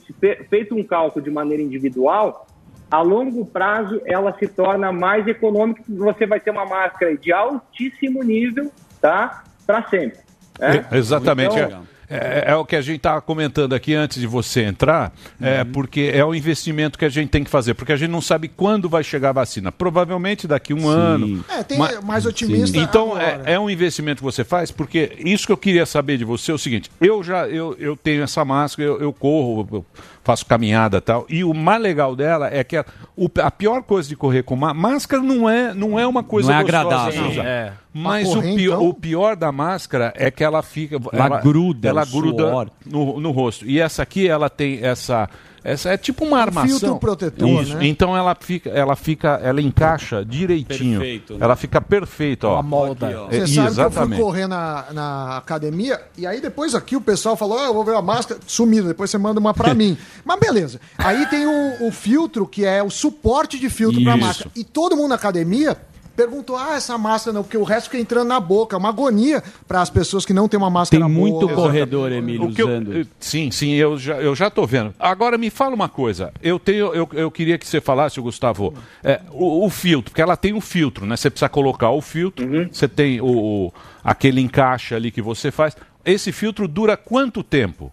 feito um cálculo de maneira individual, a longo prazo ela se torna mais econômica, porque você vai ter uma máscara de altíssimo nível, tá? Para sempre. né? É, exatamente. Então, é, é- é o que a gente estava comentando aqui antes de você entrar, é porque é o investimento que a gente tem que fazer, porque a gente não sabe quando vai chegar a vacina. Provavelmente daqui a um ano. É, tem Ma- mais otimista. Então agora. é, é um investimento que você faz, porque isso que eu queria saber de você é o seguinte: eu já eu, eu tenho essa máscara, eu, eu corro, eu faço caminhada e tal, e o mais legal dela é que a, o- a pior coisa de correr com má- máscara não é não é uma coisa Não é agradável. Sim, é. Mas o, correr, pi- então? o pior da máscara é que ela fica Ela gruda ela o gruda suor. no, no rosto. E essa aqui ela tem essa essa é tipo uma armação. filtro protetor, Isso. né? Então ela fica ela fica ela encaixa direitinho. Perfeito, né? Ela fica perfeita, ó. molda. Aqui, ó. É, Você sabe que eu fui exatamente. correr na, na academia e aí depois aqui o pessoal falou, ah, eu vou ver a máscara, sumida, depois você manda uma pra [laughs] mim. Mas beleza. Aí tem o, o filtro, que é o suporte de filtro pra Isso. máscara. E todo mundo na academia perguntou: ah, essa máscara não, porque o resto fica entrando na boca. É uma agonia para as pessoas que não têm uma máscara Tem muito boa. corredor, Emílio, O que eu- usando. eh, sim, sim, eu já, eu já tô vendo. Agora me fala uma coisa. Eu tenho, eu, eu queria que você falasse, Gustavo, é, o, o filtro, porque ela tem um filtro, né? Você precisa colocar o filtro, você tem o, o- aquele encaixe ali que você faz. Esse filtro dura quanto tempo?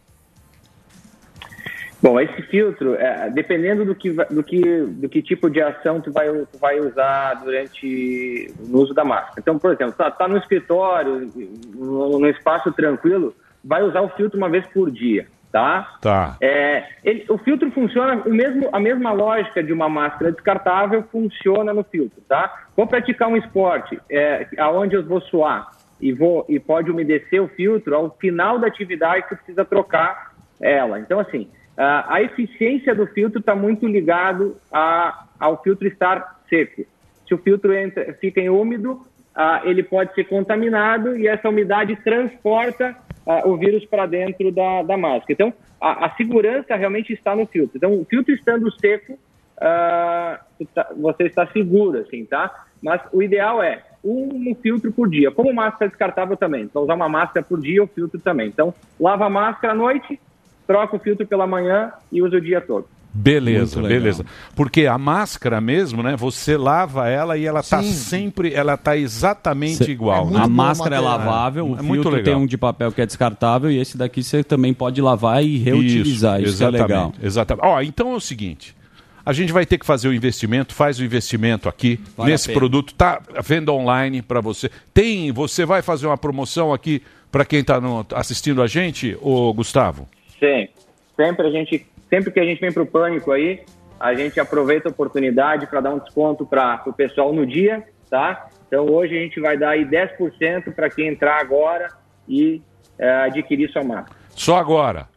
Bom, esse filtro, é, dependendo do que, do, que, do que tipo de ação tu vai, tu vai usar durante no uso da máscara. Então, por exemplo, tá, tá no escritório, no, no espaço tranquilo, vai usar o filtro uma vez por dia, tá? Tá. É, ele- o filtro funciona, o mesmo, a mesma lógica de uma máscara descartável funciona no filtro, tá? Vou praticar um esporte é, aonde eu vou suar e, vou, e pode umedecer o filtro, ao final da atividade você precisa trocar ela. Então, assim, a, a eficiência do filtro está muito ligado a, ao filtro estar seco. Se o filtro entra, fica em úmido, ah, ele pode ser contaminado e essa umidade transporta ah, o vírus para dentro da, da máscara. Então, a, a segurança realmente está no filtro. Então, o filtro estando seco, ah, tá- você está seguro, assim, tá? Mas o ideal é um filtro por dia. Como máscara descartável também. Então, usar uma máscara por dia, o filtro também. Então, lava a máscara à noite, troca o filtro pela manhã e usa o dia todo. Beleza, beleza. Porque a máscara mesmo, né? Você lava ela e ela tá Sim. sempre, ela tá exatamente Cê- igual. né? a máscara é lavável, o É muito filtro legal. tem um de papel que é descartável e esse daqui você também pode lavar e reutilizar. Isso, que é exatamente, legal. Exatamente. Ó, então é o seguinte. A gente vai ter que fazer o investimento, faz o investimento aqui Vale nesse produto, tá à venda online para você. Tem, você vai fazer uma promoção aqui para quem está assistindo a gente, ô Gustavo? Sim. Sempre a gente, sempre que a gente vem para o pânico aí, a gente aproveita a oportunidade para dar um desconto para o pessoal no dia, tá? Então hoje a gente vai dar aí 10% para quem entrar agora e eh, adquirir sua máscara. Só agora.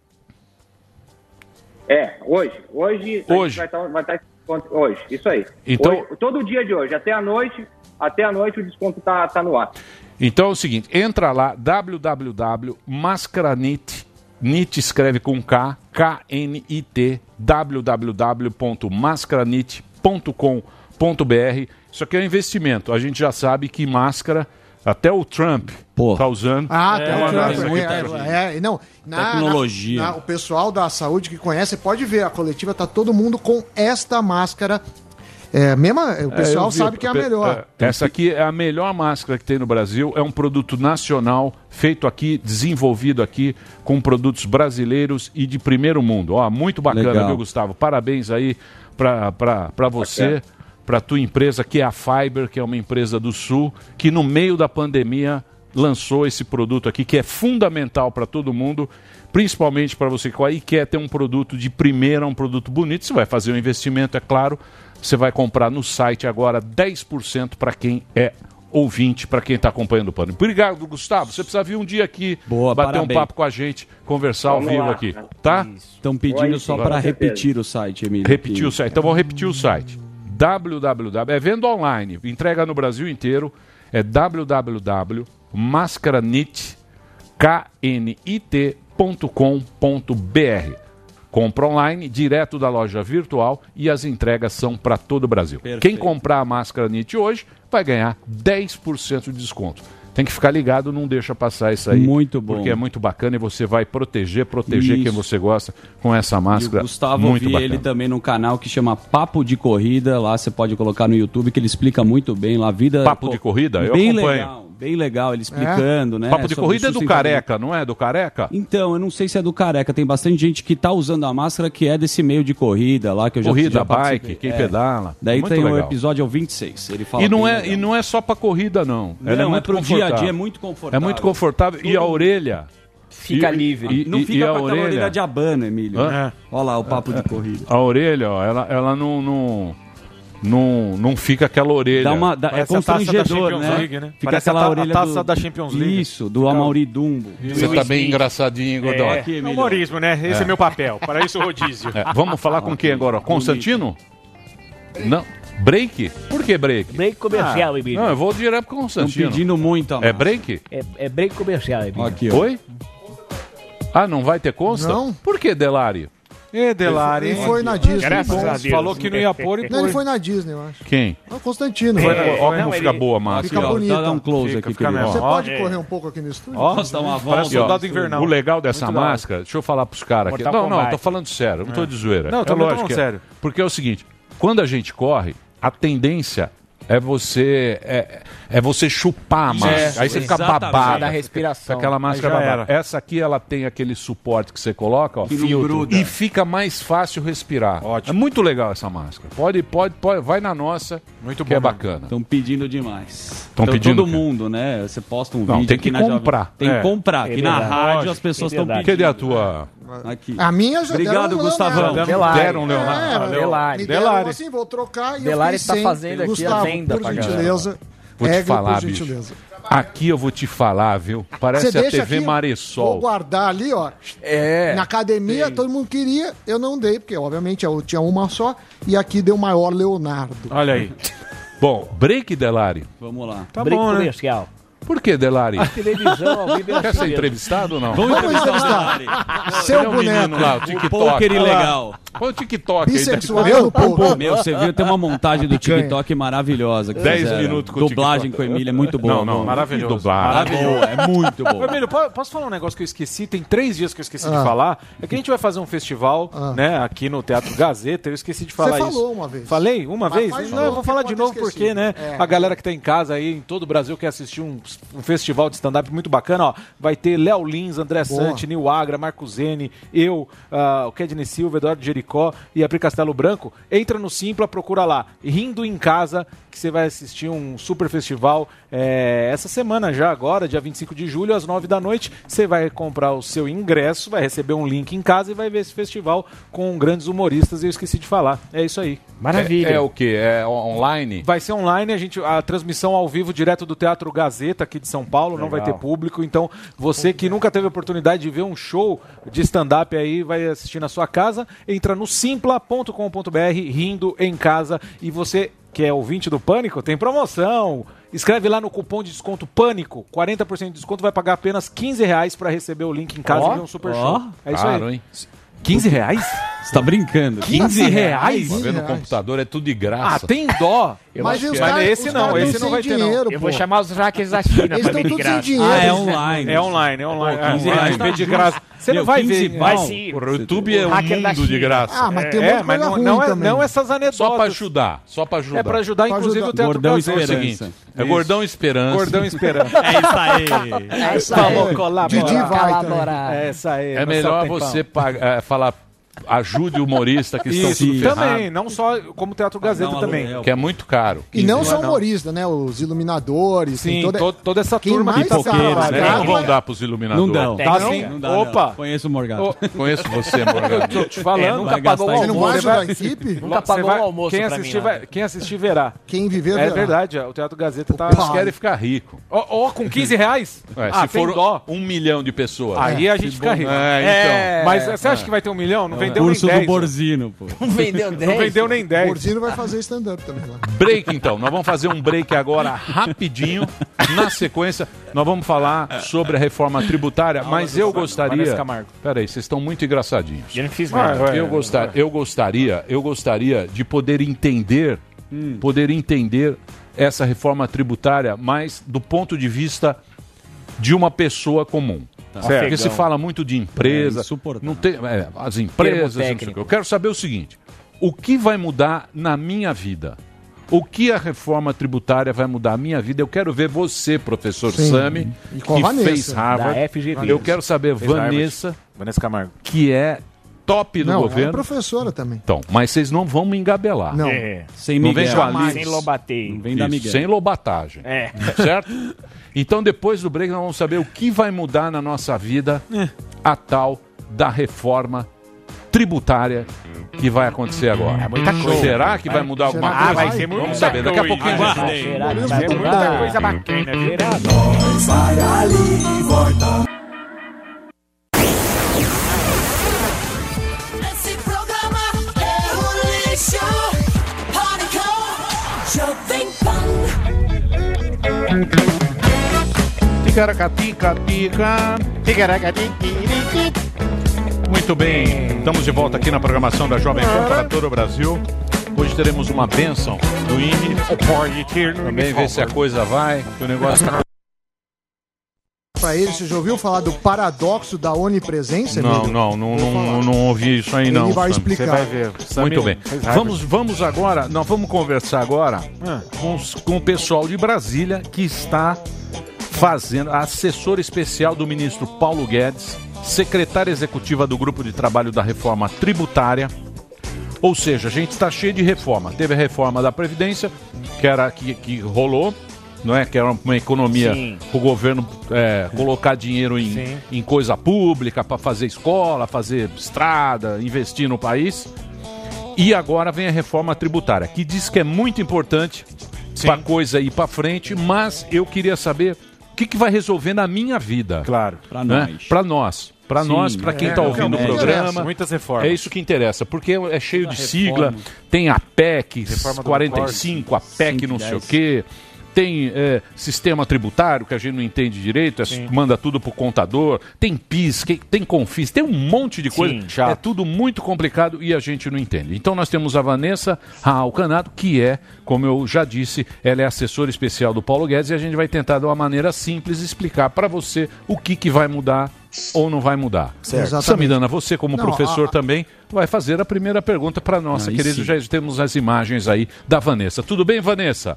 É, hoje. Hoje, a gente Hoje. vai estar vai tá esse desconto hoje. Isso aí. Então- Hoje, todo dia de hoje, até a noite, até a noite o desconto tá, tá no ar. Então é o seguinte, entra lá, www.mascaranit, NIT escreve com K, K-N-I-T, www.mascaranit.com.br. Isso aqui é um investimento. A gente já sabe que máscara, até o Trump tá usando. Ah, até É o uma Trump. É, tá- é, é, não, na- Tecnologia. na- na- o pessoal da saúde que conhece pode ver, a coletiva tá todo mundo com esta máscara. É, mesma, o É, pessoal eu vi, sabe que é a melhor. é, essa aqui é a melhor máscara que tem no Brasil. É um produto nacional, feito aqui, desenvolvido aqui, com produtos brasileiros e de primeiro mundo. Ó, muito bacana, Legal. viu, Gustavo? Parabéns aí para você, para tua empresa, que é a Fiber, que é uma empresa do Sul, que no meio da pandemia lançou esse produto aqui, que é fundamental para todo mundo, principalmente para você que quer ter um produto de primeira, um produto bonito. Você vai fazer um investimento, é claro. Você vai comprar no site agora 10% para quem é ouvinte, para quem está acompanhando o pano. Obrigado, Gustavo. Você precisa vir um dia aqui, Boa, bater um parabéns. papo com a gente, conversar ao Vamos vivo lá. aqui, tá? Estão pedindo só para repetir o site, Emílio. Repetir o site. Então vamos repetir o site. www. É venda online. Entrega no Brasil inteiro. É www.mascaranit.com.br. Compra online, direto da loja virtual e as entregas são para todo o Brasil. Quem comprar a máscara NIT hoje vai ganhar 10% de desconto. Tem que ficar ligado, não deixa passar isso aí. Muito bom. Porque é muito bacana e você vai proteger, proteger quem Isso. você gosta com essa E o máscara. Gustavo, muito vi bacana. ele também num canal que chama Papo de Corrida. Lá você pode colocar no YouTube que ele explica muito bem lá a vida. Papo de corrida? Eu bem acompanho. legal, bem legal ele explicando, né? Papo de corrida é do careca, não é? Do careca? Então, eu não sei se é do careca. Tem bastante gente que tá usando a máscara que é desse meio de corrida lá que eu já Corrida, já bike, quem É. pedala. Daí Muito tem o legal. episódio é o 26. Ele fala E não, é, legal. e não é só pra corrida, não. Não, Ela é é muito pro dia a confortável. dia, é muito confortável. É muito confortável. E a orelha? Fica E- livre. E, não e- fica e a com aquela orelha orelha? de abana, Emílio. Hã? Olha lá o papo de corrida. A orelha, ó, ela, ela não, não, não, não fica aquela orelha. Dá uma, dá- é constrangedor, né? Fica aquela orelha do... Isso, do Amauri Dumbo. Você tá bem engraçadinho, Godó. É, é humorismo, né? Esse é. É. meu papel. Para isso, o rodízio. É, vamos falar com quem agora? Constantino? Não. Break? Por que break? Break comercial, ah, Emílio. Não, eu vou direto pro Constantino. Pedindo muito a É break? É, é break comercial, Emílio. Aqui, ó. Oi? Ah, não vai ter Consta? Não. Por que, Delari? E Delari, Ele foi na Disney. Graças Bom. a Deus. Falou que não ia pôr e Não, ele foi na Disney, eu acho. Quem? É o Constantino. Foi, É. ó, como Não, fica ele- boa a máscara. Fica Ó, bonita. dá um close Fica, aqui. Você pode É. correr um pouco aqui no estúdio? Ó, Fazer uma volta. Parece soldado invernal. O legal dessa Muito legal. máscara, deixa eu falar pros caras aqui. Não, não, eu tô falando sério, não tô É. de zoeira. Não, é tô falando é. sério. Porque é o seguinte, quando a gente corre, a tendência é você é, é você chupar a máscara. é, Aí você fica exatamente. babado. Da respiração. Aquela máscara babada. Essa aqui ela tem aquele suporte que você coloca, ó, gruda. e fica mais fácil respirar. É muito legal essa máscara. Pode, pode, pode, vai na nossa, muito que é bacana. Estão pedindo demais. Tão Então, pedindo todo mundo, né? Você posta um Não, vídeo tem aqui que na Jovem- comprar. Tem É. que comprar. É Aqui na verdade. rádio as pessoas é estão verdade. pedindo. Cadê a tua... Aqui. A minha já Obrigado, deram um Gustavão. Leonardo. Delari. Deram um Leonardo. É, Delari. Me deram Delari. assim, vou trocar e Delari eu tá sem. fazendo aqui a Gustavo, venda por gentileza. Vou te falar, por bicho. gentileza. Aqui eu vou te falar, viu? Parece Você a TV aqui, Vou Maresol. guardar ali, ó. É. Na academia, todo mundo queria, eu não dei, porque obviamente eu tinha uma só, e aqui deu maior Leonardo. Olha aí. Bom, break, Delari. Vamos lá. Tá Break bom, né? Por que, Delari? A televisão, ao vivo é Quer assim ser mesmo. entrevistado ou não? Vamos entrevistar Seu Olha o boneco. menino lá, o O TikTok. poker Olha lá. ilegal. Olha o TikTok Bissexual aí. no poker. Meu, você viu, tem uma montagem do TikTok maravilhosa. que 10 fizeram. minutos com o Dublagem com o Emílio é muito boa. Não, não, Bom. maravilhoso. Dublagem. Maravilhoso, é muito bom. Emílio, po- posso falar um negócio que eu esqueci? Tem três dias que eu esqueci Ah. de falar. É que a gente vai fazer um festival, né, aqui no Teatro Gazeta. Eu esqueci de falar Você isso. falou uma vez. Falei uma Mas vez? Não, eu vou falar de novo porque, né, É. a galera que tá em casa aí, em todo o Brasil, quer assistir um, um festival de stand-up muito bacana, ó. Vai ter Léo Lins, André Boa. Sante, Nil Agra, Marco Zene, eu, ah, o Kedney Silva, Eduardo Jericó e a Pri Castelo Branco. Entra no Simpla, procura lá, Rindo em Casa, que você vai assistir um super festival é, essa semana já, agora, dia 25 de julho, às 9 da noite. Você vai comprar o seu ingresso, vai receber um link em casa e vai ver esse festival com grandes humoristas. Eu esqueci de falar. É isso aí. É, é o quê? É online? Vai ser online, a gente a transmissão ao vivo direto do Teatro Gazeta aqui de São Paulo, não vai ter Legal. público, então você que nunca teve a oportunidade de ver um show de stand-up aí, vai assistir na sua casa, entra no simpla.com.br, rindo em casa, e você que é ouvinte do Pânico, tem promoção. Escreve lá no cupom de desconto Pânico, 40% de desconto, vai pagar apenas 15 reais para receber o link em casa Ó, e ver um super ó. show. É isso aí. hein? 15 reais? Você tá brincando. 15 reais? Tá vendo? O computador é tudo de graça. Ah, tem dó. Eu Mas acho que- caras- Mas esse os não, esse não vai sem ter, não. dinheiro, Eu pô. vou chamar os hackers da China Eles pra ver de graça. dinheiro. Ah, é online. É online, é online. Pô, É, 15 você reais tá de graça. Você Meu, não vai 15 ver. Vai sim. O YouTube é um mundo de graça. Ah, mas tem É, muita mas não, não, é, não essas anedotas. Só pra ajudar, só pra ajudar. É pra ajudar, Pra inclusive, ajudar. o Teatro Gordão Gazeta. É o Esperança. seguinte, é Gordão Esperança. Gordão [laughs] Esperança. É isso aí. É isso Vamos aí. colaborar. Didi vai também. É essa aí. É melhor você pagar, é, falar ajude o humorista que estão Isso, tudo ferrado, também. Não só como Teatro Gazeta Não, também. aluguel. que é muito caro. E não só Não. humorista, né? Os iluminadores. tem Sim, toda... to- toda essa Quem turma que tá pipoqueiros, trabalhando. Né? Não vão dar pros iluminadores. Não dão. Tá Não, sim. Não dá, não. Opa! Conheço o Morgado. Conheço você, [laughs] Morgado. Tô te falando. É, nunca pagou o Você não almoço. vai ajudar a equipe? Nunca pagou vai- o almoço quem pra mim. assistir, vai, quem assistir verá. Quem viver, É verá. verdade, o Teatro Gazeta tá. Eles querem ficar rico. Ó, com 15 reais? É, ah, se for dó. um milhão de pessoas. Aí a gente fica rico. É, então. Mas você acha que vai ter um milhão? Não vendeu nem Curso 10. do Borzino, pô. Não vendeu 10. Não vendeu nem 10. Borzino vai fazer stand-up também lá. Break então, nós vamos fazer um break agora rapidinho. Na sequência, nós vamos falar sobre a reforma tributária, mas eu gostaria. Peraí, vocês estão muito engraçadinhos. Eu não fiz nada. vai. Eu, gostar, eu gostaria, eu gostaria de poder entender, poder entender essa reforma tributária, mas do ponto de vista de uma pessoa comum. Porque Afegão. se fala muito de empresa, É não tem, é, as empresas, eu quero saber o seguinte: o que vai mudar na minha vida? O que a reforma tributária vai mudar a minha vida? Eu quero ver você, professor Sim. Sami, que Vanessa, fez Harvard. da FGV. Eu quero saber, Fez Harvard. Vanessa, Vanessa Camargo. que é top do Não, é governo. professora também. Então, mas vocês não vão me engabelar. Não. É. Sem Não Miguel. vem Jamais. Sem lobateio. Não vem da Miguel. sem lobatagem. É. [laughs] Certo? Então, depois do break, nós vamos saber o que vai mudar na nossa vida É. a tal da reforma tributária que vai acontecer agora. É muita coisa. Será que vai mudar alguma coisa? vai? vai ser muita Vamos saber. Daqui a pouquinho Guardem. Será que Vamos vai mudar. muita coisa bacana, virado. Vai ali e volta. Ticaracatica, tica. Ticaracatica. Muito Muito bem, estamos de volta aqui na programação da Jovem Pan para todo o Brasil. Hoje teremos uma bênção do INE. Também ver se a coisa vai, que o negócio tá Pra ele, você já ouviu falar do paradoxo da onipresença? Não, não, não, não, não ouvi isso aí Ele não. vai Sam. explicar. Você vai ver. Muito bem. Vamos, vamos agora, nós vamos conversar agora com, os- com o pessoal de Brasília que está fazendo, a assessora especial do ministro Paulo Guedes, secretária executiva do grupo de trabalho da reforma tributária. Ou seja, a gente está cheio de reforma. Teve a reforma da Previdência, que era que, que rolou, não é? Que era uma economia para o governo é, colocar dinheiro em, em coisa pública, para fazer escola, fazer estrada, investir no país. E agora vem a reforma tributária, que diz que é muito importante para a coisa ir para frente, mas eu queria saber que, que vai resolver na minha vida. Claro. Pra né? nós. Para nós. Para nós, para quem é, está é, ouvindo o é, programa. interessa. Muitas reformas. É isso que interessa, porque é cheio de sigla, tem a PEC Reforma do 45, a PEC não sei o quê. Tem é, sistema tributário que a gente não entende direito, é, manda tudo pro contador. Tem PIS, que- tem Confis, tem um monte de coisa. Sim, é tudo muito complicado e a gente não entende. Então nós temos a Vanessa Alcanado, que é, como eu já disse, ela é assessora especial do Paulo Guedes e a gente vai tentar de uma maneira simples explicar para você o que, que vai mudar ou não vai mudar. Certo. Samidana, você como Não, professor a- também vai fazer a primeira pergunta para querida. sim. Já temos as imagens aí da Vanessa. Tudo bem, Vanessa?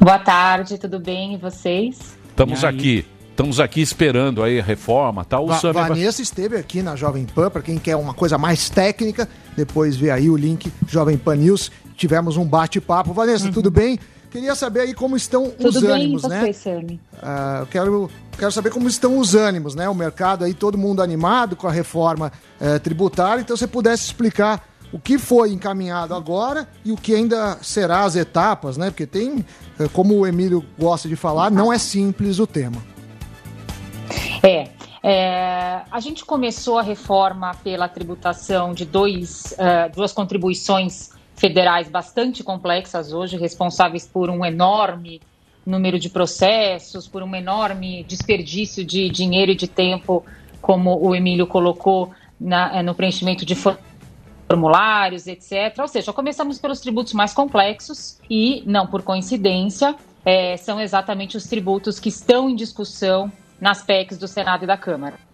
Boa tarde, tudo bem? E vocês? Estamos E aqui. Estamos aqui esperando aí a reforma, tal. O Va Vanessa esteve aqui na Jovem Pan, para quem quer uma coisa mais técnica, depois vê aí o link Jovem Pan News. Tivemos um bate-papo. Vanessa, tudo bem? Queria saber aí como estão Uhum. Tudo os bem, ânimos, né? você, Sami? Ah, eu quero, quero saber como estão os ânimos, né? O mercado aí, todo mundo animado com a reforma eh, tributária. Então, se você pudesse explicar o que foi encaminhado agora e o que ainda será as etapas, né? Porque tem, eh, como o Emílio gosta de falar, não é simples o tema. É, é, a gente começou a reforma pela tributação de dois, eh, duas contribuições federais bastante complexas hoje, responsáveis por um enorme número de processos, por um enorme desperdício de dinheiro e de tempo, como o Emílio colocou na- eh, no preenchimento de formulários, etc. Ou seja, começamos pelos tributos mais complexos e, não por coincidência, eh, são exatamente os tributos que estão em discussão nas PECs do Senado e da Câmara.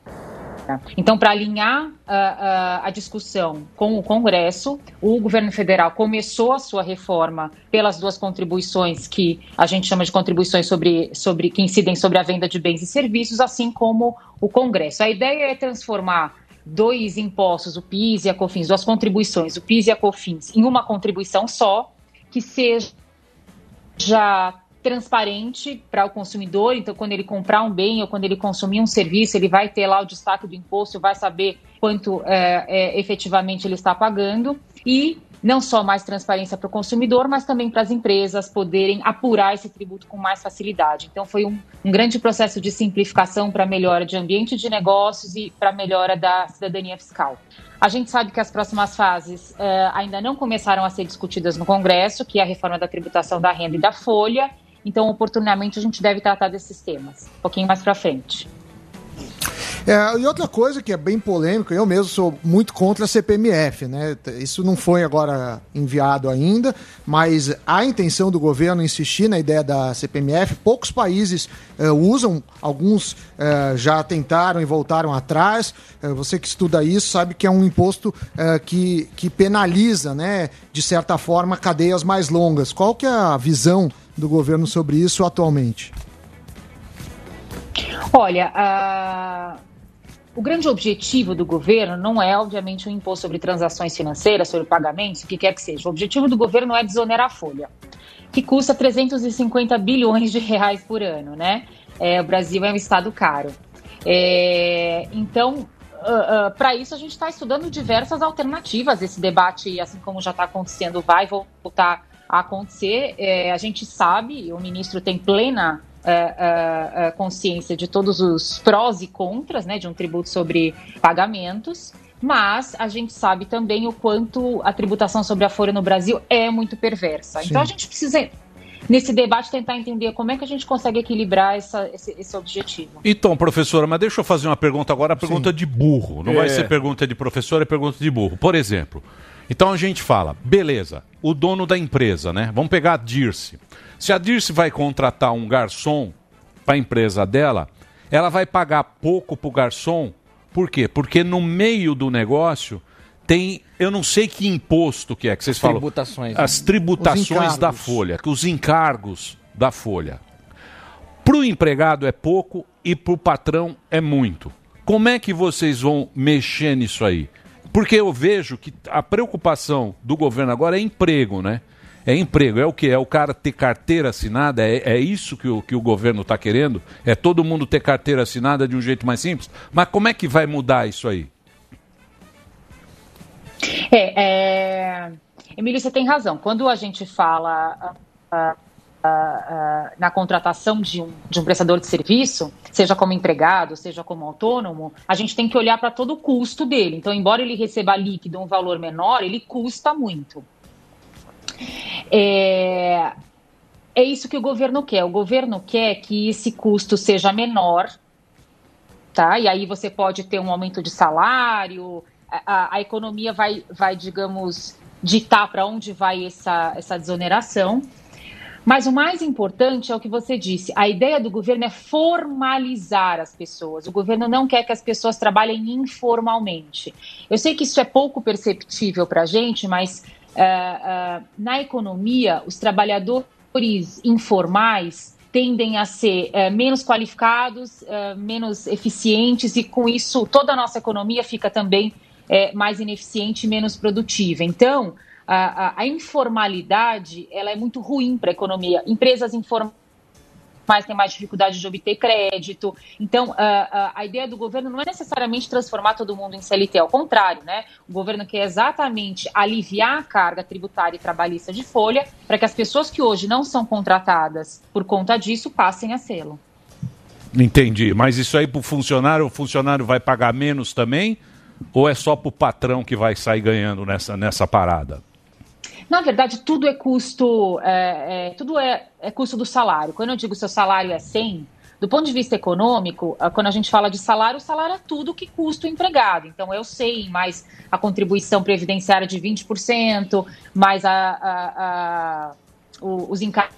Então, para alinhar ah, ah, a discussão com o Congresso, o governo federal começou a sua reforma pelas duas contribuições que a gente chama de contribuições sobre, sobre que incidem sobre a venda de bens e serviços, assim como o Congresso. A ideia é transformar dois impostos, o PIS e a COFINS, duas contribuições, o PIS e a COFINS, em uma contribuição só, que seja já transparente para o consumidor. Então, quando ele comprar um bem ou quando ele consumir um serviço, ele vai ter lá o destaque do imposto, vai saber quanto é, é, efetivamente ele está pagando. E não só mais transparência para o consumidor, mas também para as empresas poderem apurar esse tributo com mais facilidade. Então, foi um, um grande processo de simplificação para a melhora de ambiente de negócios e para a melhora da cidadania fiscal. A gente sabe que as próximas fases eh, ainda não começaram a ser discutidas no Congresso, que é a reforma da tributação da renda e da folha. Então, oportunamente, a gente deve tratar desses temas um pouquinho mais para frente. É, e outra coisa que é bem polêmica, eu mesmo sou muito contra a CPMF, né? Isso não foi agora enviado ainda, mas a intenção do governo insistir na ideia da CPMF. Poucos países eh, usam, alguns eh, já tentaram e voltaram atrás. Eh, você que estuda isso sabe que é um imposto eh, que, que penaliza, né, de certa forma, cadeias mais longas. Qual que é a visão do governo sobre isso atualmente? Olha, a- o grande objetivo do governo não é, obviamente, um imposto sobre transações financeiras, sobre pagamentos, o que quer que seja. O objetivo do governo é desonerar a folha, que custa 350 bilhões de reais por ano, né? É, o Brasil é um estado caro. É, então, para isso, a gente está estudando diversas alternativas. Esse debate, assim como já está acontecendo, vai voltar a acontecer. É, a gente sabe, o ministro tem plena é, é, é, consciência de todos os prós e contras né, de um tributo sobre pagamentos, mas a gente sabe também o quanto a tributação sobre a folha no Brasil é muito perversa. Sim. Então a gente precisa nesse debate, tentar entender como é que a gente consegue equilibrar essa, esse, esse objetivo. Então, professora, mas deixa eu fazer uma pergunta agora, a pergunta de burro. Não vai É. ser pergunta de professor, é pergunta de burro. Por exemplo, então a gente fala, beleza, o dono da empresa, né? Vamos pegar a Dirce. Se a Dirce vai contratar um garçom para a empresa dela, ela vai pagar pouco pro garçom. Por quê? Porque no meio do negócio tem, eu não sei que imposto que é que vocês As falam. tributações, né? As tributações Os encargos. da folha, que os encargos da folha. Para o empregado é pouco e para o patrão é muito. Como é que vocês vão mexer nisso aí? Porque eu vejo que a preocupação do governo agora é emprego, né? É emprego. É o que? É o cara ter carteira assinada? É, é isso que o, que o governo está querendo? É todo mundo ter carteira assinada de um jeito mais simples? Mas como é que vai mudar isso aí? É, é... Emílio, você tem razão. Quando a gente fala ah, ah, na contratação de um, de um prestador de serviço, seja como empregado, seja como autônomo, a gente tem que olhar para todo o custo dele. Então, embora ele receba líquido um valor menor, ele custa muito. É, é isso que o governo quer. O governo quer que esse custo seja menor, tá? E aí você pode ter um aumento de salário, a, a- a economia vai, vai digamos, ditar para onde vai essa, essa desoneração. Mas o mais importante é o que você disse. A ideia do governo é formalizar as pessoas. O governo não quer que as pessoas trabalhem informalmente. Eu sei que isso é pouco perceptível para a gente, mas ah, ah, na economia, os trabalhadores informais tendem a ser eh, menos qualificados, menos eficientes, e com isso toda a nossa economia fica também mais ineficiente e menos produtiva. Então, a, a- informalidade ela é muito ruim para a economia. Empresas informais têm mais dificuldade de obter crédito. Então, a, a- a ideia do governo não é necessariamente transformar todo mundo em CLT, ao contrário, né? O governo quer exatamente aliviar a carga tributária e trabalhista de folha para que as pessoas que hoje não são contratadas por conta disso passem a sê-lo. Entendi. Mas isso aí para o funcionário, o funcionário vai pagar menos também? Ou é só para o patrão que vai sair ganhando nessa, nessa parada? Na verdade, tudo é custo, é, é, tudo é, é custo do salário. Quando eu digo seu salário é 100, do ponto de vista econômico, ah, quando a gente fala de salário, o salário é tudo que custa o empregado. Então, eu sei, mais a contribuição previdenciária de 20%, mais a, a- a- os encargos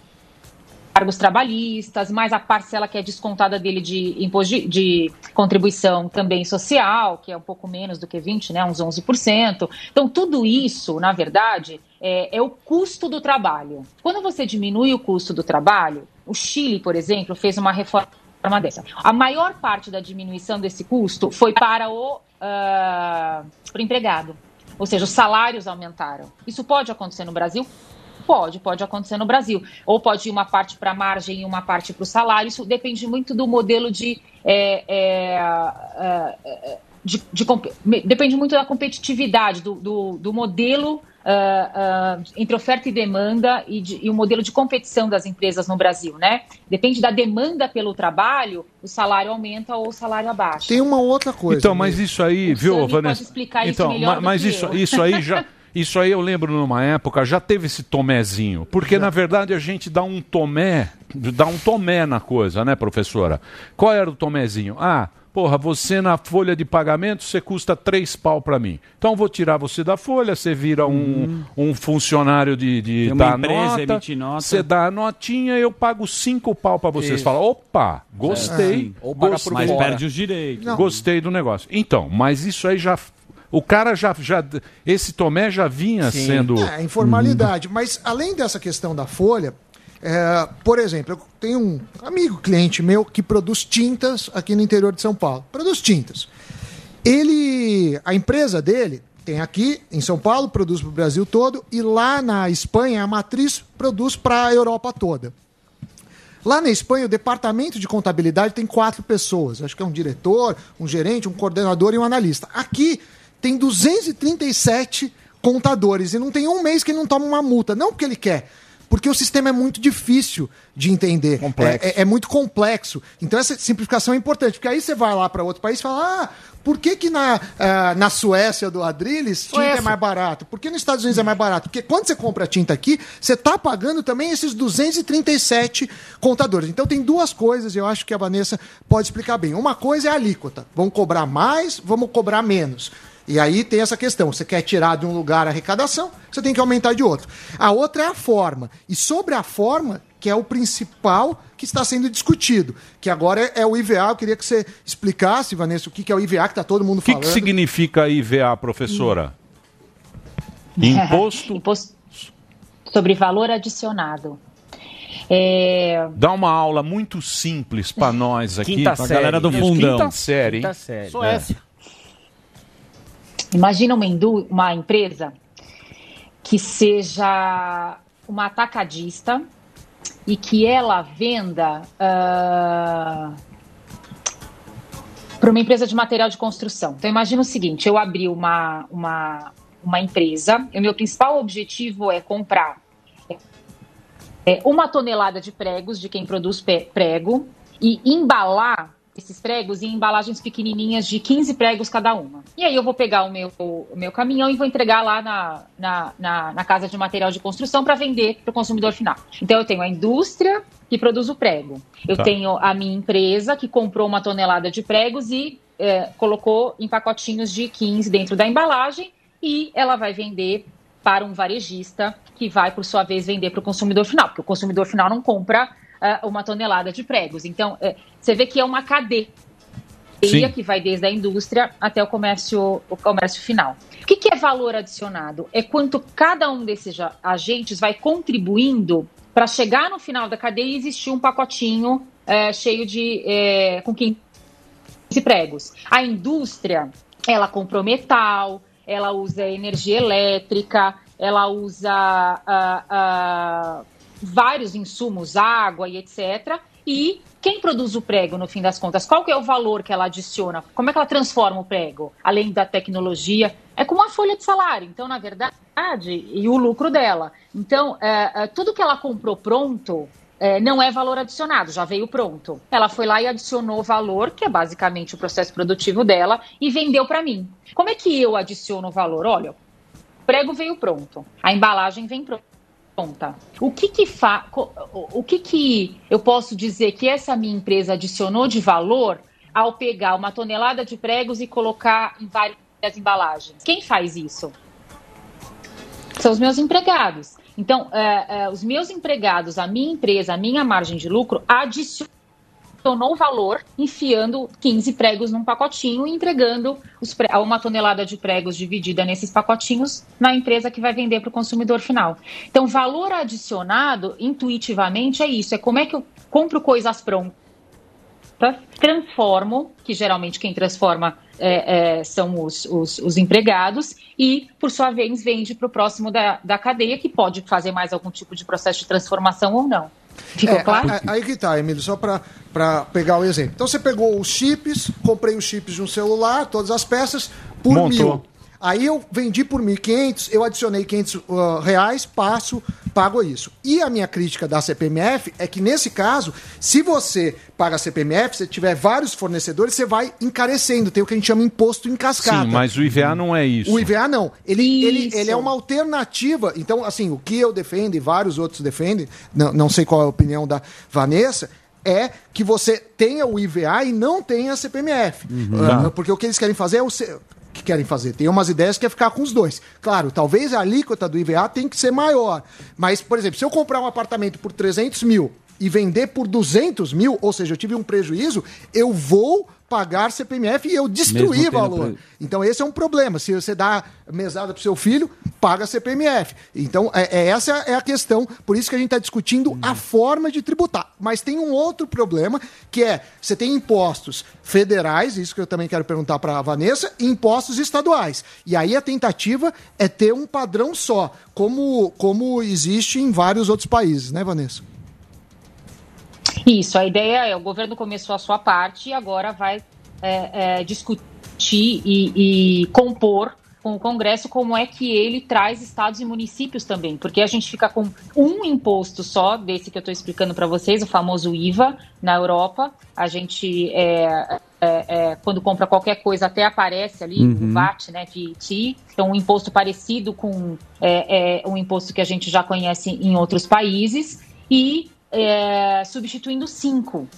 trabalhistas, mais a parcela que é descontada dele de imposto de, de contribuição também social, que é um pouco menos do que 20, né, uns 11%. Então, tudo isso, na verdade, é, é o custo do trabalho. Quando você diminui o custo do trabalho, o Chile, por exemplo, fez uma reforma dessa. A maior parte da diminuição desse custo foi para o, ah, para o empregado. Ou seja, os salários aumentaram. Isso pode acontecer no Brasil? Pode, pode acontecer no Brasil. Ou pode ir uma parte para a margem e uma parte para o salário. Isso depende muito do modelo de. é, é, é, é, de- de depende muito da competitividade, do, do, do modelo ah, ah, entre oferta e demanda e, de- e o modelo de competição das empresas no Brasil, né? Depende da demanda pelo trabalho, o salário aumenta ou o salário abaixa. Tem uma outra coisa. Então, mas isso aí, viu, Sami pode Vanessa? explicar isso então, melhor ma- do mas que isso, eu. isso aí já. [laughs] Isso aí eu lembro numa época, já teve esse tomézinho. Porque, na verdade, a gente dá um tomé, dá um tomé na coisa, né, professora? Qual era o tomézinho? Ah, porra, você na folha de pagamento, você custa três pau pra mim. Então eu vou tirar você da folha, você vira um, um funcionário de, de dar empresa, nota, nota. você dá a notinha, eu pago cinco pau pra vocês. Isso. Fala, opa, gostei. É. Gostei. Mas fora. perde os direitos. Não. Gostei do negócio. Então, mas isso aí já. O cara já. já esse Tomé já vinha sendo. É, informalidade. Mas além dessa questão da folha, é, por exemplo, eu tenho um amigo cliente meu que produz tintas aqui no interior de São Paulo. Produz tintas. Ele. A empresa dele tem aqui em São Paulo, produz para o Brasil todo, e lá na Espanha, a matriz produz para a Europa toda. Lá na Espanha, o departamento de contabilidade tem quatro pessoas. Acho que é um diretor, um gerente, um coordenador e um analista. Aqui tem 237 contadores e não tem um mês que ele não toma uma multa. Não porque ele quer. porque o sistema é muito difícil de entender. Complexo. É, é- é muito complexo. Então essa simplificação é importante, porque aí você vai lá para outro país e fala: ah, por que, que na, ah, na Suécia do Adrilles tinta é mais barato? Por que nos Estados Unidos é mais barato? Porque quando você compra tinta aqui, você está pagando também esses 237 contadores. Então tem duas coisas, e eu acho que a Vanessa pode explicar bem. Uma coisa é a alíquota. Vamos cobrar mais, vamos cobrar menos. E aí tem essa questão: você quer tirar de um lugar a arrecadação, você tem que aumentar de outro. A outra é a forma. E sobre a forma, que é o principal que está sendo discutido, que agora é, é o IVA. Eu queria que você explicasse, Vanessa, o que que é o IVA, que está todo mundo O que, falando. que significa IVA, professora? Imposto. [laughs] Imposto sobre valor adicionado. É, Dá uma aula muito simples pra nós aqui. Pra série. galera do Isso, fundão. quinta série, hein? Quinta série. Suécia. Imagina uma, uma empresa que seja uma atacadista e que ela venda para uma empresa de material de construção. Então imagina o seguinte: eu abri uma, uma, uma empresa, e o meu principal objetivo é comprar é, uma tonelada de pregos de quem produz prego e embalar esses pregos em embalagens pequenininhas de 15 pregos cada uma. E aí eu vou pegar o meu, o meu caminhão e vou entregar lá na, na, na, na casa de material de construção para vender para o consumidor final. Então eu tenho a indústria que produz o prego. Eu Tá. tenho a minha empresa que comprou uma tonelada de pregos e é, colocou em pacotinhos de 15 dentro da embalagem e ela vai vender para um varejista que vai, por sua vez, vender para o consumidor final, porque o consumidor final não compra ah, uma tonelada de pregos. Então, é, você vê que é uma cadeia Sim. que vai desde a indústria até o comércio, o comércio final. O que, que é valor adicionado? É quanto cada um desses agentes vai contribuindo para chegar no final da cadeia e existir um pacotinho é, cheio de é, com 15 pregos. A indústria, ela comprou metal, ela usa energia elétrica, ela usa ah, vários insumos, água e etc. E quem produz o prego, no fim das contas? Qual que é o valor que ela adiciona? Como é que ela transforma o prego? Além da tecnologia, é com uma folha de salário. Então, na verdade, e o lucro dela. Então, é, é, tudo que ela comprou pronto é, não é valor adicionado, já veio pronto. Ela foi lá e adicionou valor, que é basicamente o processo produtivo dela, e vendeu para mim. Como é que eu adiciono valor? Olha, o prego veio pronto, a embalagem vem pronta. O que que fa... o que que eu posso dizer que essa minha empresa adicionou de valor ao pegar uma tonelada de pregos e colocar em várias embalagens? Quem faz isso? São os meus empregados. Então, é, é, os meus empregados, a minha empresa, a minha margem de lucro adicionou valor enfiando 15 pregos num pacotinho e entregando pre- uma tonelada de pregos dividida nesses pacotinhos na empresa que vai vender para o consumidor final. Então, valor adicionado, intuitivamente, é isso: é como é que eu compro coisas prontas transformo, que geralmente quem transforma é, é, são os, os, os empregados, e, por sua vez, vende para o próximo da, da cadeia, que pode fazer mais algum tipo de processo de transformação ou não. Ficou É, claro? a- a- Aí que tá, Emílio, só para pegar o exemplo. Então você pegou os chips, comprei os chips de um celular, todas as peças, por Montou. mil. Aí eu vendi por 1.500, eu adicionei 500 uh, reais, passo, pago isso. E a minha crítica da CPMF é que, nesse caso, se você paga a CPMF, se tiver vários fornecedores, você vai encarecendo. Tem o que a gente chama imposto em cascata. Sim, mas o IVA não é isso. O IVA não. Ele, ele, ele é uma alternativa. Então, assim, o que eu defendo e vários outros defendem, não, não sei qual é a opinião da Vanessa, é que você tenha o IVA e não tenha a CPMF. Ah, Tá. Porque o que eles querem fazer é o. Querem fazer. Tem umas ideias que é ficar com os dois. Claro, talvez a alíquota do IVA tem que ser maior. Mas, por exemplo, se eu comprar um apartamento por 300 mil e vender por 200 mil, ou seja, eu tive um prejuízo, eu vou pagar CPMF e eu tendo valor. pre- Então esse é um problema. Se você dá mesada para seu filho, paga CPMF. Então é, é- essa é a questão. Por isso que a gente está discutindo a forma de tributar. Mas tem um outro problema que é você tem impostos federais, isso que eu também quero perguntar para a Vanessa, e impostos estaduais. E aí a tentativa é ter um padrão só, como como existe em vários outros países, né, Vanessa? Isso, a ideia é o governo começou a sua parte e agora vai é, é, discutir e, e compor com o Congresso como é que ele traz estados e municípios também, porque a gente fica com um imposto só, desse que eu estou explicando para vocês, o famoso IVA, na Europa. A gente, é, é, é, quando compra qualquer coisa, até aparece ali Uhum. o VAT, né, VAT, então um imposto parecido com é, é, um imposto que a gente já conhece em outros países, e é, substituindo cinco,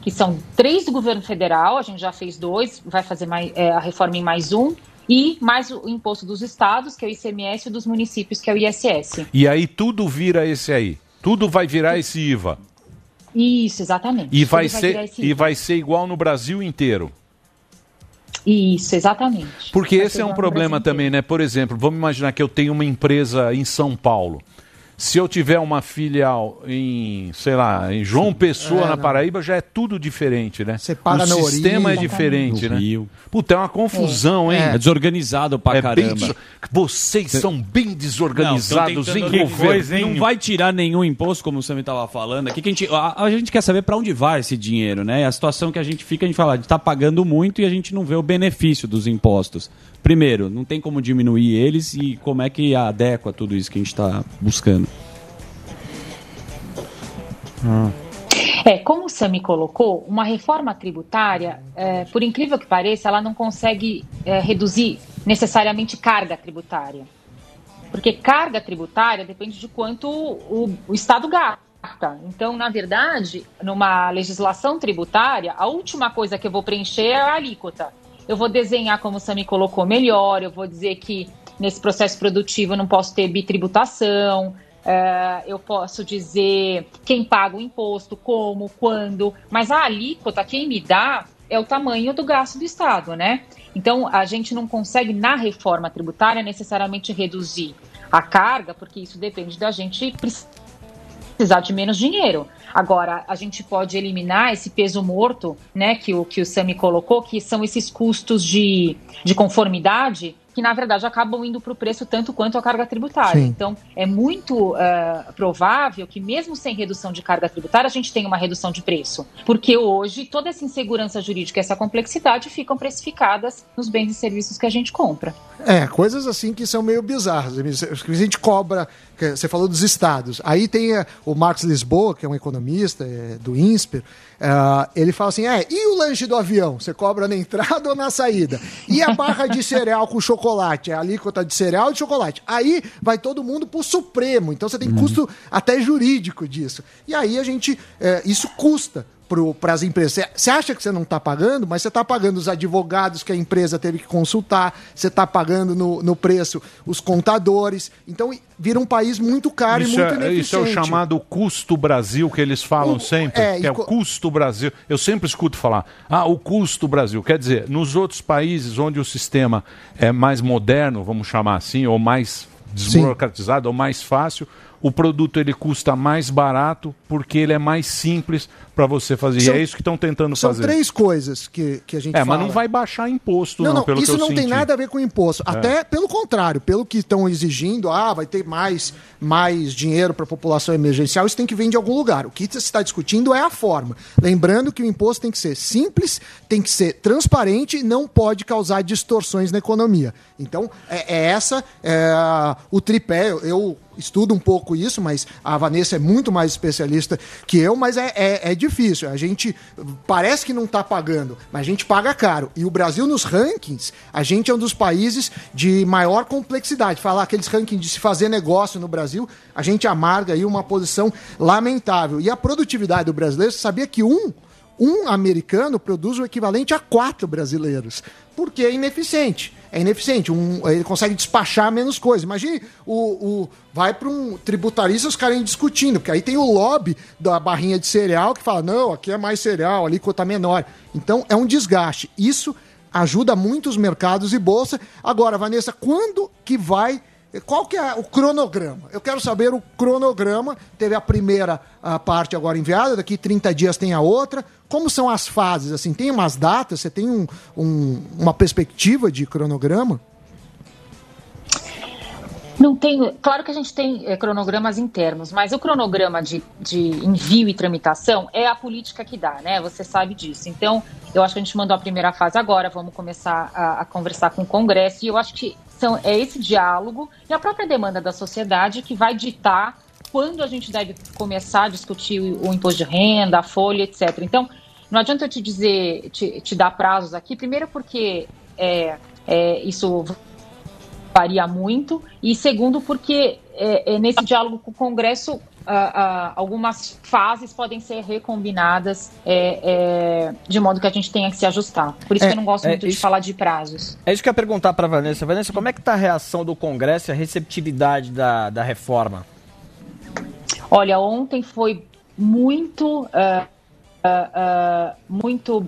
que são três do governo federal, a gente já fez dois, vai fazer mais, é, a reforma em mais um, e mais o imposto dos estados, que é o ICMS, e dos municípios, que é o ISS. E aí tudo vira esse aí. Tudo vai virar esse IVA. Isso, exatamente. E vai, virar ser, e vai ser igual no Brasil inteiro. Isso, exatamente. Porque Vai esse é um problema também, né? Por exemplo, vamos imaginar que eu tenho uma empresa em São Paulo. Se eu tiver uma filial em, sei lá, em João Pessoa, É, na. Paraíba, já é tudo diferente, né? paga o na sistema origem. é diferente, No né? Rio. Puta, é uma confusão, hein? É desorganizado pra É caramba. Vocês são bem desorganizados, Não, tentando- governinho? Não vai tirar nenhum imposto, como o Sam estava falando. Aqui que a, gente, a, a gente quer saber para onde vai esse dinheiro, né? A situação que a gente fica, a gente fala, a gente está pagando muito e a gente não vê o benefício dos impostos. Primeiro, não tem como diminuir eles e como é que adequa tudo isso que a gente está buscando. É, como o Sami colocou, uma reforma tributária, é, por incrível que pareça, ela não consegue é, reduzir necessariamente carga tributária. Porque carga tributária depende de quanto o, o Estado gasta. Então, na verdade, numa legislação tributária, a última coisa que eu vou preencher é a alíquota. Eu vou desenhar, como o Sami colocou, melhor, eu vou dizer que nesse processo produtivo eu não posso ter bitributação, é, eu posso dizer quem paga o imposto, como, quando, mas a alíquota, quem me dá é o tamanho do gasto do Estado, né? Então, a gente não consegue, na reforma tributária, necessariamente reduzir a carga, porque isso depende da gente precisar de menos dinheiro. Agora, a gente pode eliminar esse peso morto, né, que o, que o Sami colocou, que são esses custos de, de conformidade, que na verdade acabam indo para o preço tanto quanto a carga tributária. Sim. Então, é muito eh, provável que, mesmo sem redução de carga tributária, a gente tenha uma redução de preço. Porque hoje, toda essa insegurança jurídica, essa complexidade ficam precificadas nos bens e serviços que a gente compra. É, coisas assim que são meio bizarras. A gente cobra, você falou dos estados. Aí tem eh, o Marcos Lisboa, que é um economista eh, do INSPER, ah, ele fala assim: é, e o lanche do avião? Você cobra na entrada ou na saída? E a barra de cereal com chocolate? É a alíquota de cereal e de chocolate. Aí vai todo mundo pro Supremo. Então você tem custo até jurídico disso. E aí a gente. eh, isso custa para as empresas. Você acha que você não está pagando, mas você está pagando os advogados que a empresa teve que consultar, você está pagando no, no preço os contadores. Então vira um país muito caro Isso e muito é, ineficiente. isso é o chamado custo Brasil que eles falam O- sempre, é, que é o custo Brasil. Eu sempre escuto falar, ah, o custo Brasil. Quer dizer, nos outros países onde o sistema é mais moderno, vamos chamar assim, ou mais desburocratizado, ou mais fácil, o produto ele custa mais barato porque ele é mais simples para você fazer. São- e é isso que estão tentando São fazer. três coisas que, que a gente é, fala. mas não vai baixar imposto, Não, não, não, isso não tem senti. nada a ver com imposto. É. Até pelo contrário, pelo que estão exigindo, ah, vai ter mais, mais dinheiro para a população emergencial, isso tem que vir de algum lugar. O que se está discutindo é a forma. Lembrando que o imposto tem que ser simples, tem que ser transparente e não pode causar distorções na economia. Então, é, é essa é, o tripé. Eu, estudo um pouco isso, mas a Vanessa é muito mais especialista que eu, mas é, é, é difícil. A gente parece que não está pagando, mas a gente paga caro. E o Brasil, nos rankings, a gente é um dos países de maior complexidade. Falar aqueles rankings de se fazer negócio no Brasil, a gente amarga aí uma posição lamentável. E a produtividade do brasileiro, você sabia que um um americano produz o equivalente a quatro brasileiros, porque é ineficiente. É ineficiente. Um, ele consegue despachar menos coisas. Imagine o, o vai para um tributarista os caras indo discutindo, porque aí tem o lobby da barrinha de cereal que fala: não, aqui é mais cereal, ali cota menor. Então é um desgaste. Isso ajuda muito os mercados e bolsa. Agora, Vanessa, quando que vai qual que é o cronograma? Eu quero saber o cronograma. Teve a primeira ah, parte agora enviada, daqui 30 dias tem a outra. Como são as fases? Assim, tem umas datas? Você tem um- um- uma perspectiva de cronograma? Não tem. Claro que a gente tem eh, cronogramas internos, mas o cronograma de, de envio e tramitação é a política que dá, né? Você sabe disso. Então, eu acho que a gente mandou a primeira fase agora, vamos começar a, a conversar com o Congresso, e eu acho que são, é esse diálogo e a própria demanda da sociedade que vai ditar quando a gente deve começar a discutir o, o imposto de renda, a folha, etc. Então, não adianta eu te dizer, te, te dar prazos aqui, primeiro porque é, é, isso varia muito, e segundo porque é, é, nesse diálogo com o Congresso ah, algumas fases podem ser recombinadas é, é, de modo que a gente tenha que se ajustar. Por isso É, que eu não gosto é muito de isso- falar de prazos. É isso que eu ia perguntar para Vanessa. Vanessa, como é que tá a reação do Congresso e a receptividade da, da reforma? Olha, ontem foi muito, ah, ah, muito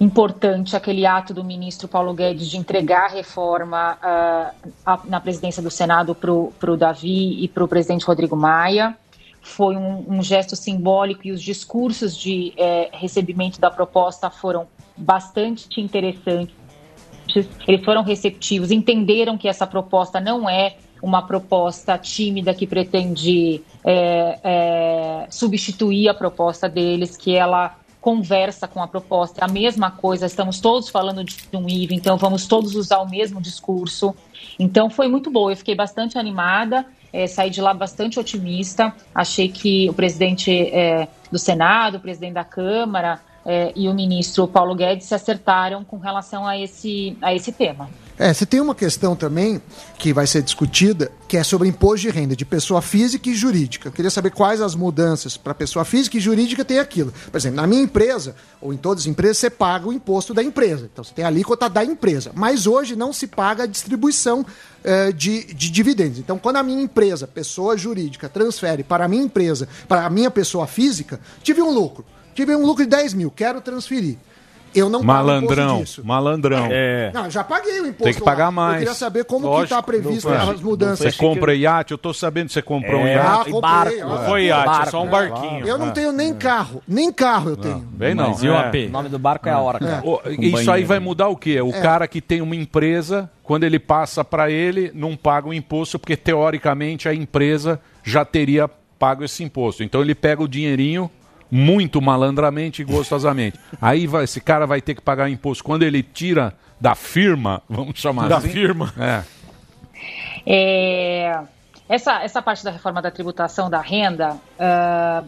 importante aquele ato do ministro Paulo Guedes de entregar a reforma ah, a- na presidência do Senado para o Davi e para o presidente Rodrigo Maia. Foi um, um gesto simbólico e os discursos de eh, recebimento da proposta foram bastante interessantes eles foram receptivos, entenderam que essa proposta não é uma proposta tímida que pretende é, é, substituir a proposta deles, que ela conversa com a proposta, a mesma coisa, estamos todos falando de um IVA, então vamos todos usar o mesmo discurso. Então foi muito bom, eu fiquei bastante animada, é, saí de lá bastante otimista, achei que o presidente é, do Senado, o presidente da Câmara, é, e o ministro Paulo Guedes se acertaram com relação a esse, a esse tema. É, você tem uma questão também que vai ser discutida, que é sobre imposto de renda de pessoa física e jurídica. Eu queria saber quais as mudanças para pessoa física e jurídica tem aquilo. Por exemplo, na minha empresa, ou em todas as empresas, você paga o imposto da empresa. Então você tem a alíquota da empresa. Mas hoje não se paga a distribuição eh, de, de dividendos. Então, quando a minha empresa, pessoa jurídica, transfere para a minha empresa, para a minha pessoa física, tive um lucro. Tive um lucro de 10 mil, quero transferir. Eu não pago Malandrão, disso. malandrão. Não, já paguei o imposto. Tem que pagar lá. mais. Eu queria saber como que Lógico. está previsto Não as mudanças. Você compra iate, eu tô sabendo que você comprou um É, iate. ah, comprei, ó. Não foi iate, é só um barquinho. Eu não tenho nem carro, nem carro eu tenho. Bem não. Mas e o É. AP? O nome do barco é a hora, cara. Ô, Isso aí vai mudar o quê? O É. cara que tem uma empresa, quando ele passa para ele, não paga o imposto, porque teoricamente a empresa já teria pago esse imposto. Então ele pega o dinheirinho muito malandramente e gostosamente. aí vai, esse cara vai ter que pagar imposto. Quando ele tira da firma, vamos chamar Da assim. firma. É. É, essa, essa parte da reforma da tributação da renda, ah,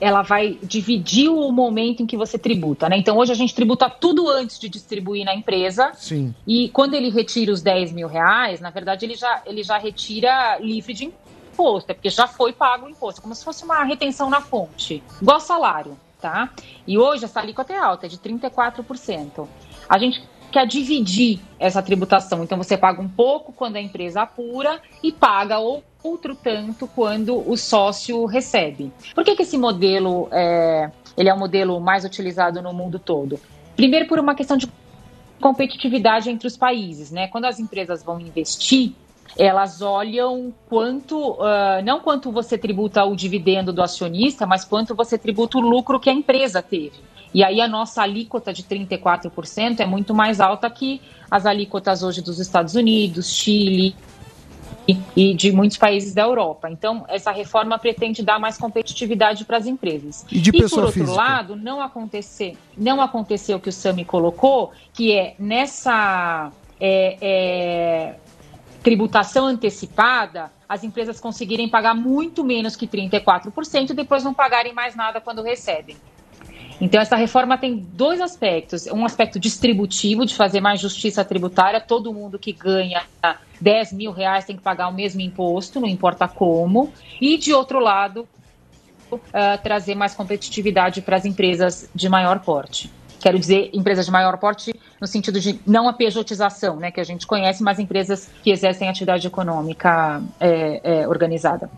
ela vai dividir o momento em que você tributa, né? Então hoje a gente tributa tudo antes de distribuir na empresa. Sim. E quando ele retira os 10 mil reais, na verdade ele já, ele já retira livre de imposto, é porque já foi pago o imposto, como se fosse uma retenção na fonte, igual salário, tá? E hoje essa alíquota é alta, é de 34%. A gente quer dividir essa tributação, então você paga um pouco quando a empresa apura e paga ou- outro tanto quando o sócio recebe. Por que, que esse modelo é, ele é o modelo mais utilizado no mundo todo? Primeiro por uma questão de competitividade entre os países, né? Quando as empresas vão investir, elas olham quanto, ah, não quanto você tributa o dividendo do acionista, mas quanto você tributa o lucro que a empresa teve. E aí a nossa alíquota de 34% é muito mais alta que as alíquotas hoje dos Estados Unidos, Chile e, e de muitos países da Europa. Então, essa reforma pretende dar mais competitividade para as empresas. E de por pessoa outro física? lado, não acontecer, não aconteceu o que o Sami colocou, que é nessa é, é, tributação antecipada, as empresas conseguirem pagar muito menos que 34% e depois não pagarem mais nada quando recebem. Então, essa reforma tem dois aspectos. Um aspecto distributivo, de fazer mais justiça tributária. Todo mundo que ganha 10 mil reais tem que pagar o mesmo imposto, não importa como. E, de outro lado, ah, trazer mais competitividade para as empresas de maior porte. Quero dizer, empresas de maior porte no sentido de não a pejotização, né, que a gente conhece, mas empresas que exercem atividade econômica é, é, organizada.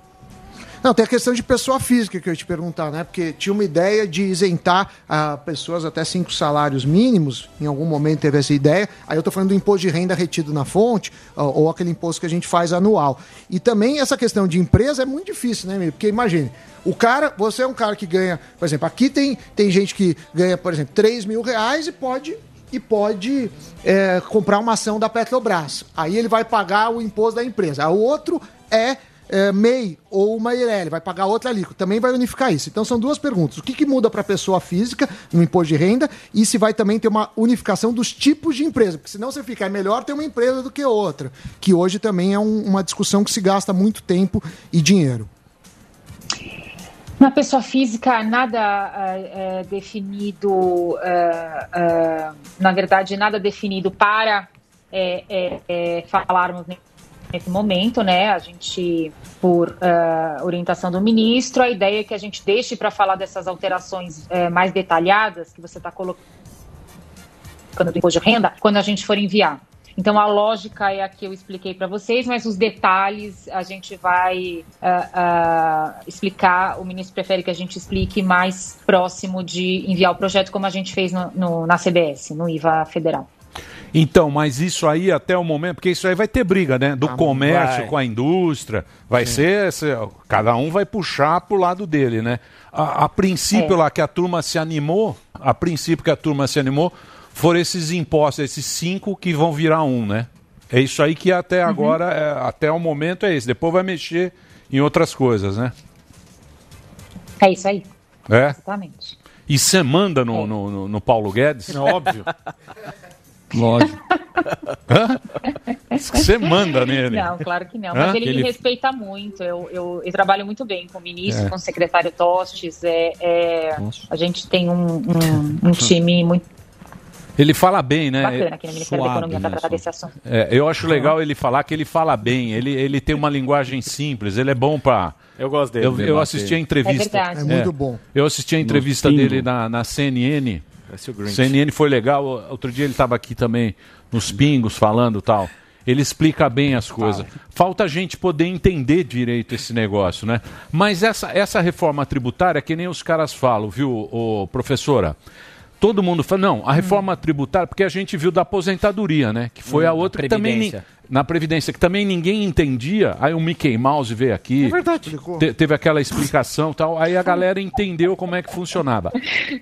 Não, tem a questão de pessoa física que eu ia te perguntar, né? Porque tinha uma ideia de isentar ah, pessoas até cinco salários mínimos, em algum momento teve essa ideia. Aí eu tô falando do imposto de renda retido na fonte, ou aquele imposto que a gente faz anual. E também essa questão de empresa é muito difícil, né, amigo? Porque imagine, o cara, você é um cara que ganha, por exemplo, aqui tem, tem gente que ganha, por exemplo, 3 mil reais e pode e pode é, comprar uma ação da Petrobras. Aí ele vai pagar o imposto da empresa. O outro é é, MEI ou uma Eireli, vai pagar outra alíquota, também vai unificar isso. Então são duas perguntas. O que, que muda para a pessoa física no imposto de renda e se vai também ter uma unificação dos tipos de empresa, porque senão você fica, é melhor ter uma empresa do que outra, que hoje também é um- uma discussão que se gasta muito tempo e dinheiro. Na pessoa física, nada é definido, ah, ah, na verdade, nada definido para é, é, é, falarmos nesse momento, né? A gente, por orientação do ministro, a ideia é que a gente deixe para falar dessas alterações mais detalhadas que você está colocando do imposto de renda quando a gente for enviar. Então a lógica é a que eu expliquei para vocês, mas os detalhes a gente vai ah, ah, explicar. O ministro prefere que a gente explique mais próximo de enviar o projeto, como a gente fez no- no- na CBS, no IVA federal. Então, mas isso aí até o momento, porque isso aí vai ter briga, né? Do comércio vai. com a indústria, vai ser, se- cada um vai puxar pro lado dele, né? A, a princípio É. lá que a turma se animou, a princípio que a turma se animou, foram esses impostos, esses cinco que vão virar um, né? É isso aí que até agora, é, até o momento é esse. Depois vai mexer em outras coisas, né? É isso aí, É. exatamente. E você manda no, no, no- no Paulo Guedes? Óbvio. [laughs] Lógico. Você manda nele. Não, claro que não. Hã? Mas ele, Ele- me respeita muito. Eu, eu, eu trabalho muito bem com o ministro, É. com o secretário Tostes. É, é- a gente tem um, um- um time muito Ele fala bem, né? bacana aqui no Ministério da Suave, Economia para né? tratar desse assunto. É, eu acho legal ele falar que ele fala bem, ele, ele tem uma linguagem simples, ele é bom pra. Eu gosto dele. Eu, eu assisti a entrevista. É. É muito bom. Eu assisti a entrevista dele na, na CNN. É. CNN foi legal. Outro dia ele estava aqui também nos pingos falando tal. Ele explica bem as coisas. Falta a gente poder entender direito esse negócio, né? Mas essa, essa reforma tributária, que nem os caras falam, viu, ô, professora? Todo mundo fala, não, a reforma tributária, porque a gente viu da aposentadoria, né? Que foi Hum, a outra que também. Na Previdência, que também ninguém entendia. Aí o Mickey Mouse veio aqui. É verdade. te- teve aquela explicação e tal. Aí a galera entendeu como é que funcionava.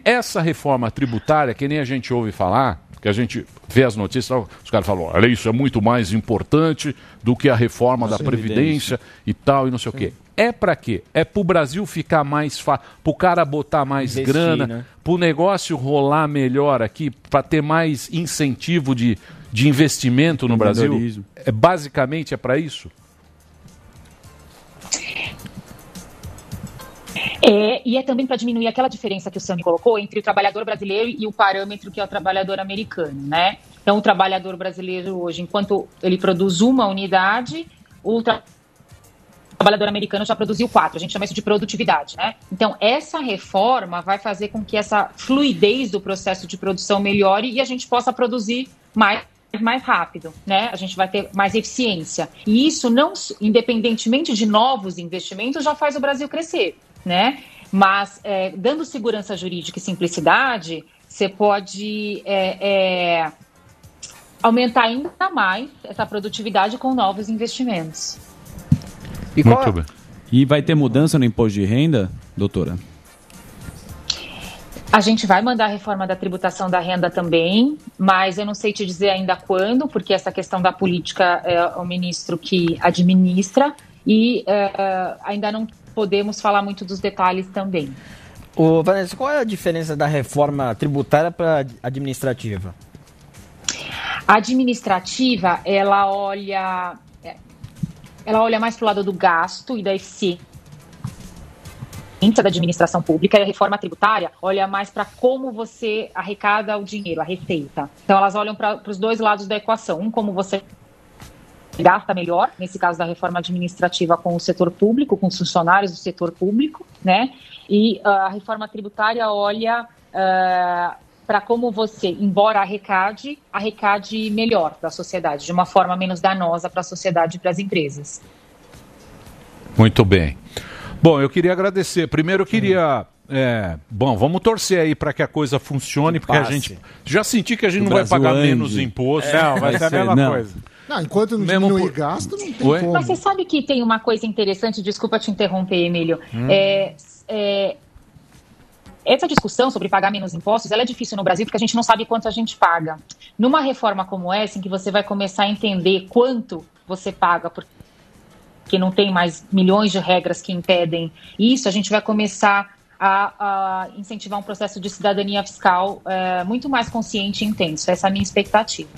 Essa reforma tributária, que nem a gente ouve falar, que a gente vê as notícias, os caras falam, olha, isso é muito mais importante do que a reforma da Previdência e tal, e não sei o quê. É pra quê? É pro Brasil ficar mais fácil, pro cara botar mais Investir, grana, né? pro negócio rolar melhor aqui, pra ter mais incentivo de, de investimento no Brasil. É, basicamente é pra isso? É, e é também para diminuir aquela diferença que o Sami colocou entre o trabalhador brasileiro e o parâmetro que é o trabalhador americano, né? Então, o trabalhador brasileiro hoje, enquanto ele produz uma unidade, o tra- trabalhador americano já produziu quatro. A gente chama isso de produtividade, né? Então, essa reforma vai fazer com que essa fluidez do processo de produção melhore e a gente possa produzir mais mais rápido, né? A gente vai ter mais eficiência. E isso não, independentemente de novos investimentos, já faz o Brasil crescer, né? Mas é, dando segurança jurídica e simplicidade, você pode é, é, aumentar ainda mais essa produtividade com novos investimentos. E qual Muito bem. E vai ter mudança no imposto de renda, doutora? A gente vai mandar a reforma da tributação da renda também, mas eu não sei te dizer ainda quando, porque essa questão da política é o ministro que administra e é, ainda não podemos falar muito dos detalhes também. Ô, Vanessa, qual é a diferença da reforma tributária para administrativa? A administrativa, ela olha, é, ela olha mais para o lado do gasto e da eficiência da administração pública e a reforma tributária olha mais para como você arrecada o dinheiro, a receita. Então elas olham para os dois lados da equação, um como você gasta melhor, nesse caso da reforma administrativa com o setor público, com os funcionários do setor público, né? E ah, a reforma tributária olha para como você, embora arrecade, arrecade melhor para a sociedade, de uma forma menos danosa para a sociedade e para as empresas. Muito bem. Bom, eu queria agradecer. Primeiro eu queria. é, bom, vamos torcer aí para que a coisa funcione, porque a gente. Já senti que a gente O não vai Brasil pagar ande. menos imposto. Não, vai ser a mesma não. coisa. Não, enquanto não Mesmo diminuir por- gasto, não tem Oi? como. Mas você sabe que tem uma coisa interessante, desculpa te interromper, Emílio. Hum. É, é, essa discussão sobre pagar menos impostos, ela é difícil no Brasil porque a gente não sabe quanto a gente paga. Numa reforma como essa, em que você vai começar a entender quanto você paga por porque não tem mais milhões de regras que impedem isso, a gente vai começar a, a incentivar um processo de cidadania fiscal eh, muito mais consciente e intenso. Essa é a minha expectativa.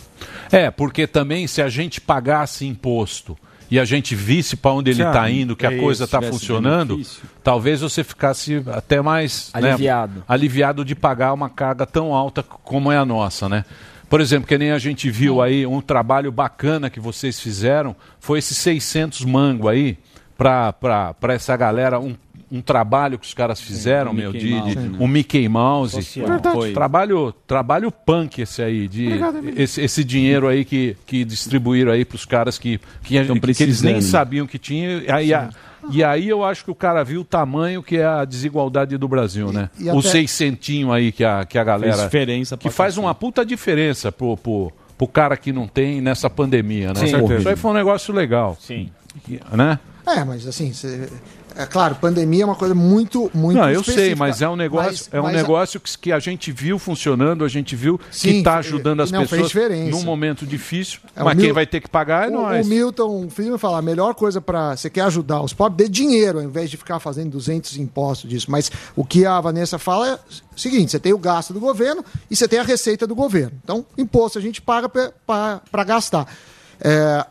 É, porque também se a gente pagasse imposto e a gente visse para onde ele está indo, que é a coisa está tivesse funcionando, benefício. talvez você ficasse até mais né, Aliviado. aliviado de pagar uma carga tão alta como é a nossa, né? Por exemplo, que nem a gente viu aí um trabalho bacana que vocês fizeram, foi esses 600 mango aí para essa galera, um, um trabalho que os caras fizeram, um meu, Mickey de, Mouse, de- né? um Mickey Mouse. Social. Verdade. Foi. Trabalho, trabalho punk esse aí, de Obrigado, esse, esse dinheiro aí que, que distribuíram aí para os caras que, que, a- que eles nem sabiam que tinha. Aí, a- e aí eu acho que o cara viu o tamanho que é a desigualdade do Brasil, né? e o seiscentinho aí que a, que a galera. Diferença Que faz uma puta diferença pro, pro, pro cara que não tem nessa pandemia, né? Sim. Isso aí foi um negócio legal. Sim. Né? É, mas assim, cê- é claro, pandemia é uma coisa muito, muito não, eu sei, específica. mas é um negócio, Mas- é um mas negócio que, que a gente viu funcionando, a gente viu que Sim, está fe- ajudando as não, pessoas num momento difícil. É, mas quem Mil- vai ter que pagar é o, nós. o Milton, filho, fala: a melhor coisa para você quer ajudar os pobres, dê dinheiro, ao invés de ficar fazendo 200 impostos disso. Mas o que a Vanessa fala é o seguinte: você tem o gasto do governo e você tem a receita do governo. Então, imposto a gente paga para gastar.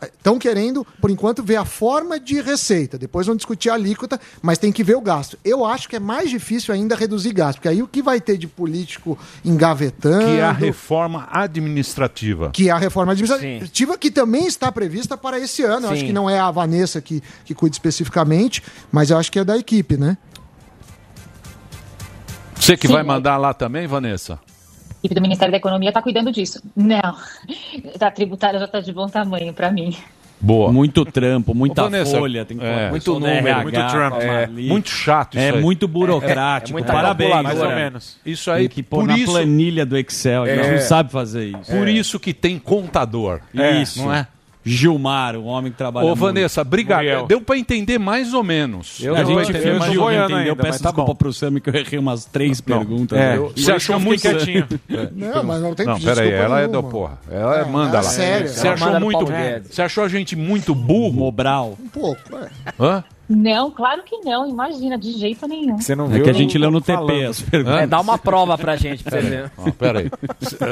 Estão querendo, por enquanto, ver a forma de receita. Depois vão discutir a alíquota, mas tem que ver o gasto. Eu acho que é mais difícil ainda reduzir gasto, porque aí o que vai ter de político engavetando. Que é a reforma administrativa. Que é a reforma administrativa, que também está prevista para esse ano. Eu acho Sim. que não é a Vanessa que, que cuida especificamente, mas eu acho que é da equipe, né? Você que Sim, vai é. mandar lá também, Vanessa? A equipe do Ministério da Economia está cuidando disso. Não, a tributária já está de bom tamanho para mim. Boa. Muito trampo, muita Ô, Vanessa, folha, tem que é, muito número, RH, muito Trump. É, Marli. muito chato isso É aí. muito burocrático. É, é Parabéns. mais ou É. menos. Isso aí, tem que pôr por na isso- planilha do Excel. A gente É. não sabe fazer isso. Por isso que tem contador. Isso. Não é? Gilmar, o homem que trabalha Ô. Vanessa, obrigado. Deu pra entender mais ou menos. Eu, a gente entender mais ou menos. entendeu. Peço desculpa pro Sammy que eu errei umas três perguntas. É, Eu- você achou muito quietinho. Não, mas não tem Não, peraí, ela é nenhuma. da porra. Ela é, É, manda é lá. séria. Você achou muito. Você achou a gente muito burro? Mobral. Um pouco, é. Hã? Não, claro que não, imagina, de jeito nenhum. Você não É viu? que a gente leu no. TP as perguntas. É, dá uma prova pra gente, pra você ver. Ó, peraí.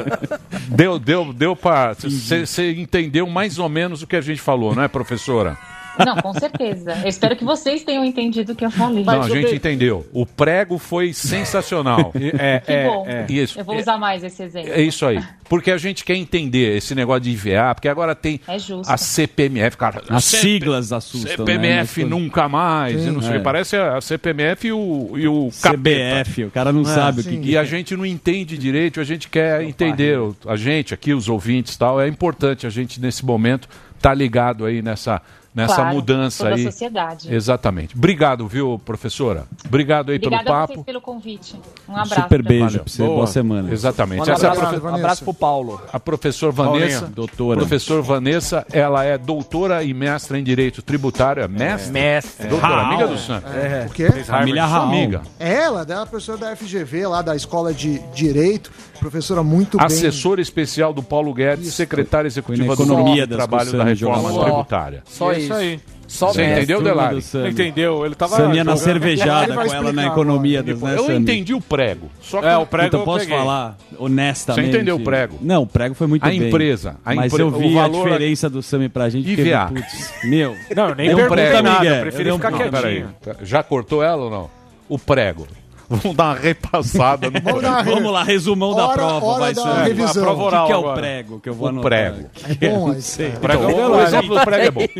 [laughs] Deu, deu, deu pra. Você entendeu mais ou menos o que a gente falou, não é, professora? Não, com certeza. Eu espero que vocês tenham entendido o que eu falei. Não, a gente entendeu. O prego foi sensacional. [laughs] É, Que bom. Isso. Eu vou usar mais esse exemplo. É isso aí. Porque a gente quer entender esse negócio de IVA, porque agora tem É justo. a CPMF, cara. As CP siglas assustam, CPMF né? Nunca mais. Sim. e não sei, É. Parece a CPMF e o, e o CBF, o cara não sabe o que que E é. a gente não entende direito, a gente quer entender. o- A gente aqui, os ouvintes e tal, é importante a gente, nesse momento, estar ligado aí nessa, nessa Claro, mudança toda a aí. sociedade. Exatamente. Obrigado, viu, professora? Obrigado aí Obrigada pelo a papo. vocês pelo convite. Um abraço. Super beijo pessoal. pra você, boa, semana. Exatamente. Essa é a abraço, profe- Vanessa. Abraço pro Paulo. A professora Vanessa, Paulinho. Doutora. Professor Vanessa, ela é doutora e mestra em Direito Tributário. É mestre? Mestre. Doutora, Raul. amiga do Santos. É. O quê? Família Raul. amiga. Ela, ela é professora da FGV, lá da Escola de Direito, professora muito bem. Assessora especial do Paulo Guedes, secretária executiva do economia das Trabalho da Reforma. Tributária. Só Isso isso. aí. Só Você mestre. entendeu, Delari? do Sami. Entendeu? Ele tava. Samia na cervejada com ela na economia das, né, Eu Sammy? entendi o prego. Só que É, o prego Então eu posso peguei. falar honestamente? Você entendeu o prego? Não, o prego foi muito A bem. empresa, a mas empre- eu vi a diferença do Sammy pra gente. IVA. putz, meu. Não, eu nem um perguntei nada, eu preferi um ficar quietinho. Já cortou ela ou não? O prego. Vamos dar uma repassada no [laughs] Vamos dar uma re- Vamos lá, resumão da Hora- prova, hora vai da ser. revisão. A prova oral o que, que é o agora. prego que eu vou O anotar? prego. [laughs] É bom, Não esse- sei. Então, Prego é o o exemplo do prego é bom. [laughs]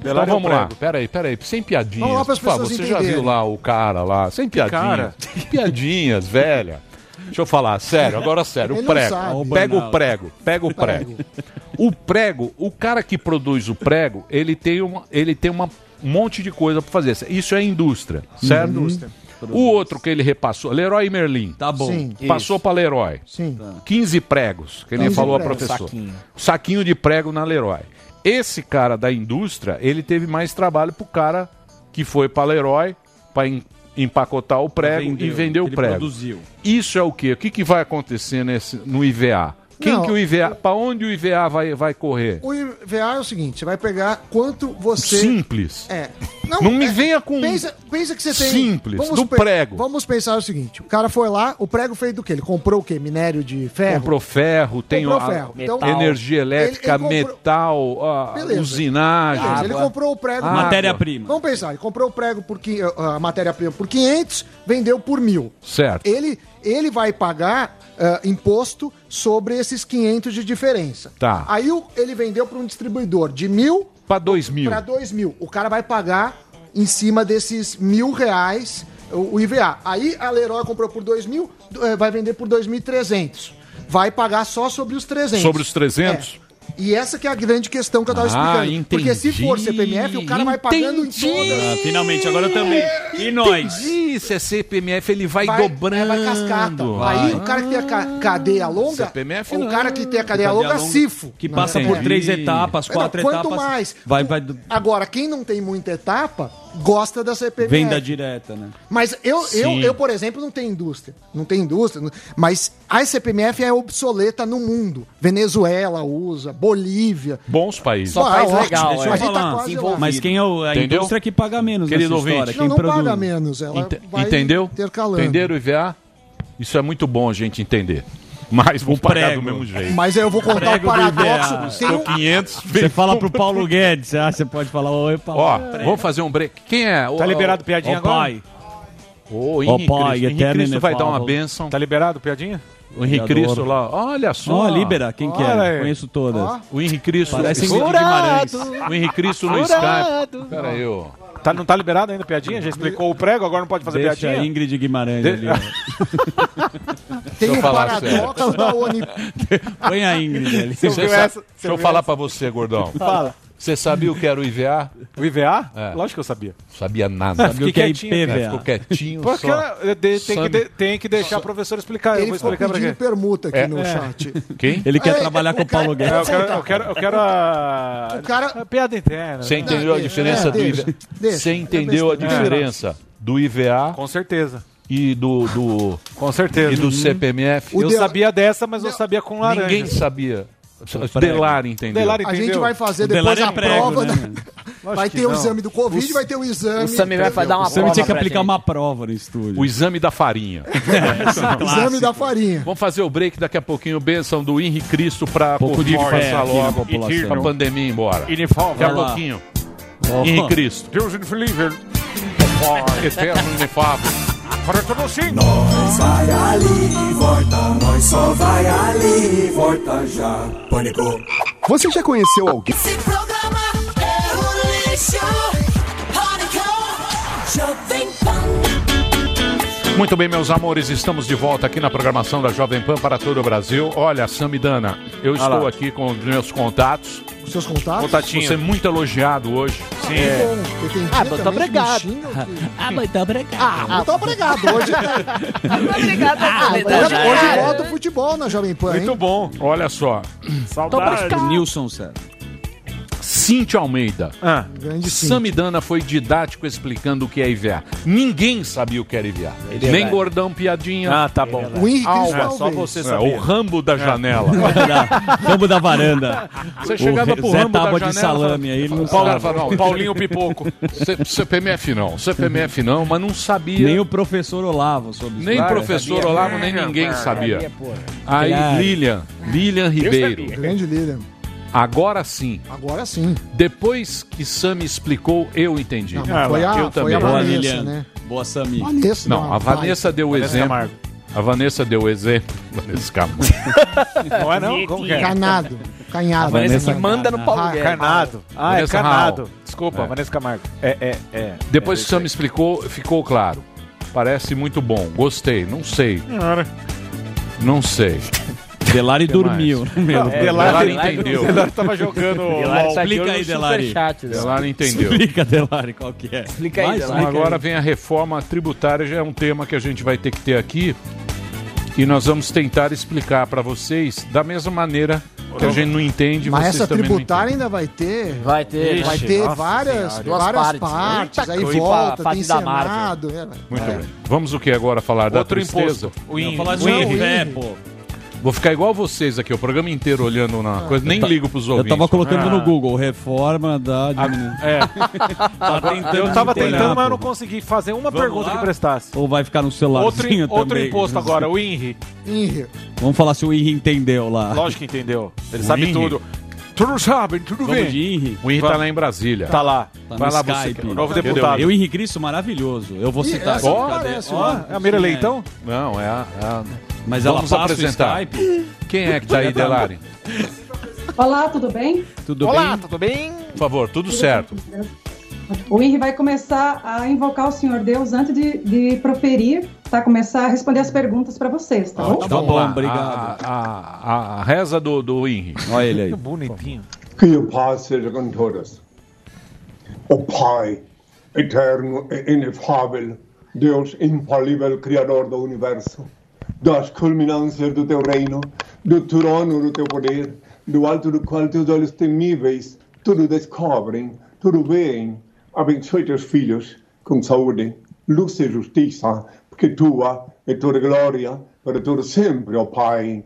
Então é o vamos lá. prego. Peraí, peraí. Sem piadinhas. Vamos lá para as pessoas você já viu lá o cara lá? Sem piadinhas. Piadinhas, velha. Deixa eu falar, sério, agora sério. Ele O prego. Pega o prego. Pega o prego. O prego, o cara que produz o prego, ele tem, uma, ele tem uma, um monte de coisa para fazer. Isso é indústria, certo? O outro que ele repassou, Leroy Merlin. Tá bom. Sim. Passou para Leroy. Sim. 15 pregos, que nem 15 falou a pregos. professora. Saquinho. Saquinho de prego na Leroy. Esse cara da indústria, ele teve mais trabalho pro cara que foi para Leroy para empacotar o prego Vendeu, e vender o ele prego. produziu. Isso é o quê? O que, que vai acontecer nesse, no IVA? Quem Não. que o IVA, para onde o IVA vai, vai correr? O IVA é o seguinte, você vai pegar quanto você... Simples. É. [laughs] Não me venha com Pensa, pensa que você tem... Simples, do prego. Vamos pensar o seguinte, o cara foi lá, o prego feito do quê? Ele comprou o quê? Minério de ferro? Comprou ferro, tem Comprou a- ferro. Então, energia elétrica, ele- ele comprou- metal, a Beleza. usinagem. Beleza, ele comprou o prego... Água. Matéria-prima. Vamos pensar, ele comprou o prego por a matéria-prima por 500, vendeu por mil. Certo. Ele, ele vai pagar ah, imposto sobre esses 500 de diferença. Tá. Aí o- ele vendeu para um distribuidor de mil Para dois mil. para dois mil. O cara vai pagar em cima desses mil reais o, o IVA. Aí a Leroy comprou por dois mil, eh, vai vender por 2.300. Vai pagar só sobre os 300. Sobre os 300? É. E essa que é a grande questão que eu tava Ah, explicando. entendi. Porque se for CPMF, o cara vai pagando em todas. Ah, finalmente, agora também. E nós? Entendi, se é CPMF, ele vai, Vai- dobrando. é, vai cascata. Aí o cara que tem a ca- cadeia longa, CPMF o não. cara que tem a cadeia, longa, longa, cifo. que passa Não, por três etapas, Não, quatro quanto etapas. mais. Vai, vai, Agora, quem não tem muita etapa, gosta da CPMF. venda direta, né? Mas eu, eu, Sim. eu, por exemplo, não tenho indústria. Não tenho indústria. Mas a CPMF é obsoleta no mundo. Venezuela usa, Bolívia. Bons países. Só faz legal, Deixa é. tá. Mas quem é o, a Entendeu? indústria que paga menos Querido nessa história? Não, não produz? paga menos. Ela Ente- vai entendeu? intercalando. Entenderam o IVA? Isso é muito bom a gente entender. Mas vão pagar prego. do mesmo jeito. Mas eu vou contar o paradoxo. Tem um- Ficou 500. Você fala pro Paulo Guedes, ah, você pode falar, oi, Paulo. Ó, vamos fazer um break. Quem é? Tá liberado piadinha Ó, agora? pai. Ô, Ó, Henrique pai, Cristo. Henrique vai dar uma bênção. Tá liberado piadinha? O Henrique. Cristo lá. Olha só. Ó, Libera, quem que é? aí. Conheço todas. Ó. O Henrique Cristo. Parece Ingrid Guimarães. O Henrique Cristo no Skype. Pera aí, ô. Tá, não tá liberado ainda piadinha? Já explicou o prego, agora não pode fazer Deixa a piadinha? Ingrid Guimarães De- ali. [laughs] Tem Deixa eu um falar paradoxo da Oni... [laughs] Põe a Ingrid ali. Você essa? Deixa eu falar essa? pra você, gordão. Fala. Você sabia o que era o IVA? O IVA? É. Lógico que eu sabia. Sabia nada. Sabe o que é quietinho, IPVA? Ficou quietinho. Porque só. eu- de- tem, que de- tem que deixar o professor explicar. eu Ele vou ficou explicar pra pedindo quê? permuta aqui É. no É. chat. Quem? Ele quer É, trabalhar o com o Paulo cara- É, Guedes. eu quero, eu quero, eu quero a... O cara- a piada interna. Você entendeu a Não, diferença é, do IVA? deixa. Você entendeu a É diferença do IVA Com certeza. e do, do, Com certeza. e do CPMF? O Eu de- sabia dessa, mas eu sabia com laranja. Ninguém sabia. Delari entendeu. Delari A gente entendeu? vai fazer O depois Delari a é prego, prova. né? da- [laughs] Vai ter o não. exame do Covid, vai ter o exame. O Sami vai dar uma Você prova tinha que aplicar gente. uma prova no estúdio. O exame da farinha. [laughs] exame da farinha. Vamos fazer o break daqui a pouquinho. Benção do Henrique Cristo pra pouco de Covid fé passar logo. Pra pandemia ir embora. Daqui a pouquinho. Ó. Henrique Cristo. Deus infalível. Eterno inefável. Nós vai ali e volta, nós só vai ali e volta já. Pânico. Você já conheceu alguém? Esse programa é um lixo. Muito bem, meus amores, estamos de volta aqui na programação da Jovem Pan para todo o Brasil. Olha, Samidana, eu estou lá. aqui com os meus contatos. Os seus contatos? Contatinho. Você é muito elogiado hoje. Sim. Que bom, porque tem dia Ah, muito obrigado. Ah, muito obrigado. Ah, muito obrigado. Hoje, [laughs] Obrigada, Ah, hoje, hoje volta o futebol na Jovem Pan, hein? Muito bom. Olha só, Saudade. Nilson César. Cíntia Almeida. Ah, Grande. Samidana foi didático explicando o que é IVA. Ninguém sabia o que era IVA. Nem gordão piadinha. ah, tá bom. O Henrique Alba, Cristo só você É, sabia. o [laughs] Rambo da janela. [laughs] Campo da varanda. Você chegava o pro Zé Rambo da Tábua janela. de salame aí, ele não o Paulo sabe. não, Paulinho Pipoco. C- CPMF não, CPMF não, mas não sabia. Nem o professor Olavo soube isso. Nem Claro, professor sabia. Olavo, nem ninguém sabia. Aí, Claro. Lilian, Lilian Ribeiro. Grande líder. Agora sim, Agora sim. depois que Sam me explicou, eu entendi. Não, mas foi, a, eu foi também. a Boa, Vanessa, Lilian. né? Boa, Sami. Vanessa. Não, a vai. Vanessa deu o exemplo. Camargo. A Vanessa deu o exemplo. Vanessa Camargo. [laughs] Não é não? Como que é? Canado. Canhado. Vanessa Vanessa que manda no Paulo Ah, Guedes. Carnado. Ah, Vanessa é Carnado. Raul. Desculpa, É. Vanessa Camargo. É, é, é. Depois é, que o Sam me explicou, ficou claro. Parece muito bom. Gostei. Não sei. Não sei. Delari dormiu. É, programa. Delari entendeu. Delari tava jogando Delari tá Explica aí, Delari. superchat, Delari. Ela não entendeu. Explica, Delari, qual que é. Explica aí, Vai, Delari. Então, agora vem a reforma tributária, já é um tema que a gente vai ter que ter aqui. E nós vamos tentar explicar para vocês da mesma maneira que a gente não entende, Mas vocês essa tributária ainda vai ter. Vai ter. Vai Ixi, ter nossa várias, senhora. Várias partes. partes, Eita aí volta, tem da. Senado. é, Muito é. bem. Vamos o que agora falar da Outro tristeza? imposto. O Não, IN. falar de o IN. fé, pô. Vou ficar igual vocês aqui, o programa inteiro olhando na coisa, nem Eu ligo pros Eu ouvintes. tava colocando Ah. no Google, reforma da diminuição. É. [laughs] Tentando eu tava tentando, mas eu não consegui fazer uma Vamos pergunta lá? que prestasse. Ou vai ficar no Outro, celularzinho outro também? imposto agora, o INRI. INRI. Vamos falar se o Henry entendeu lá. Lógico que entendeu. Ele O sabe INRI? tudo. Tudo sabe, tudo Vamos bem. de Henry. O INRI tá lá em Brasília. Tá lá. Tá Vai no lá você, Skype. que é o novo deputado. o Eu, Henrique Cristo, maravilhoso. Eu vou citar essa não parece, Ó. É a Mira Leitão? Não, é a... é a- Mas ela Vamos passa o apresentar. Skype? Quem é que tá aí, [laughs] Delari? Olá, tudo bem? Tudo Olá, bem? tudo bem? Por favor, tudo certo. O Henry vai começar a invocar o Senhor Deus antes de, de proferir, tá? Começar a responder as perguntas para vocês, tá bom? Tá Vamos bom, lá. obrigado. A, a- a- reza do, do INRI. Olha ele aí. Bonitinho. Que a paz seja com todos. O Pai, eterno e inefável, Deus infalível, Criador do universo, das culminâncias do teu reino, do trono do teu poder, do alto do qual teus olhos temíveis tudo descobrem, tudo veem. Abençoe teus filhos com saúde, luz e justiça, porque tua é toda glória para todo sempre, ó Pai.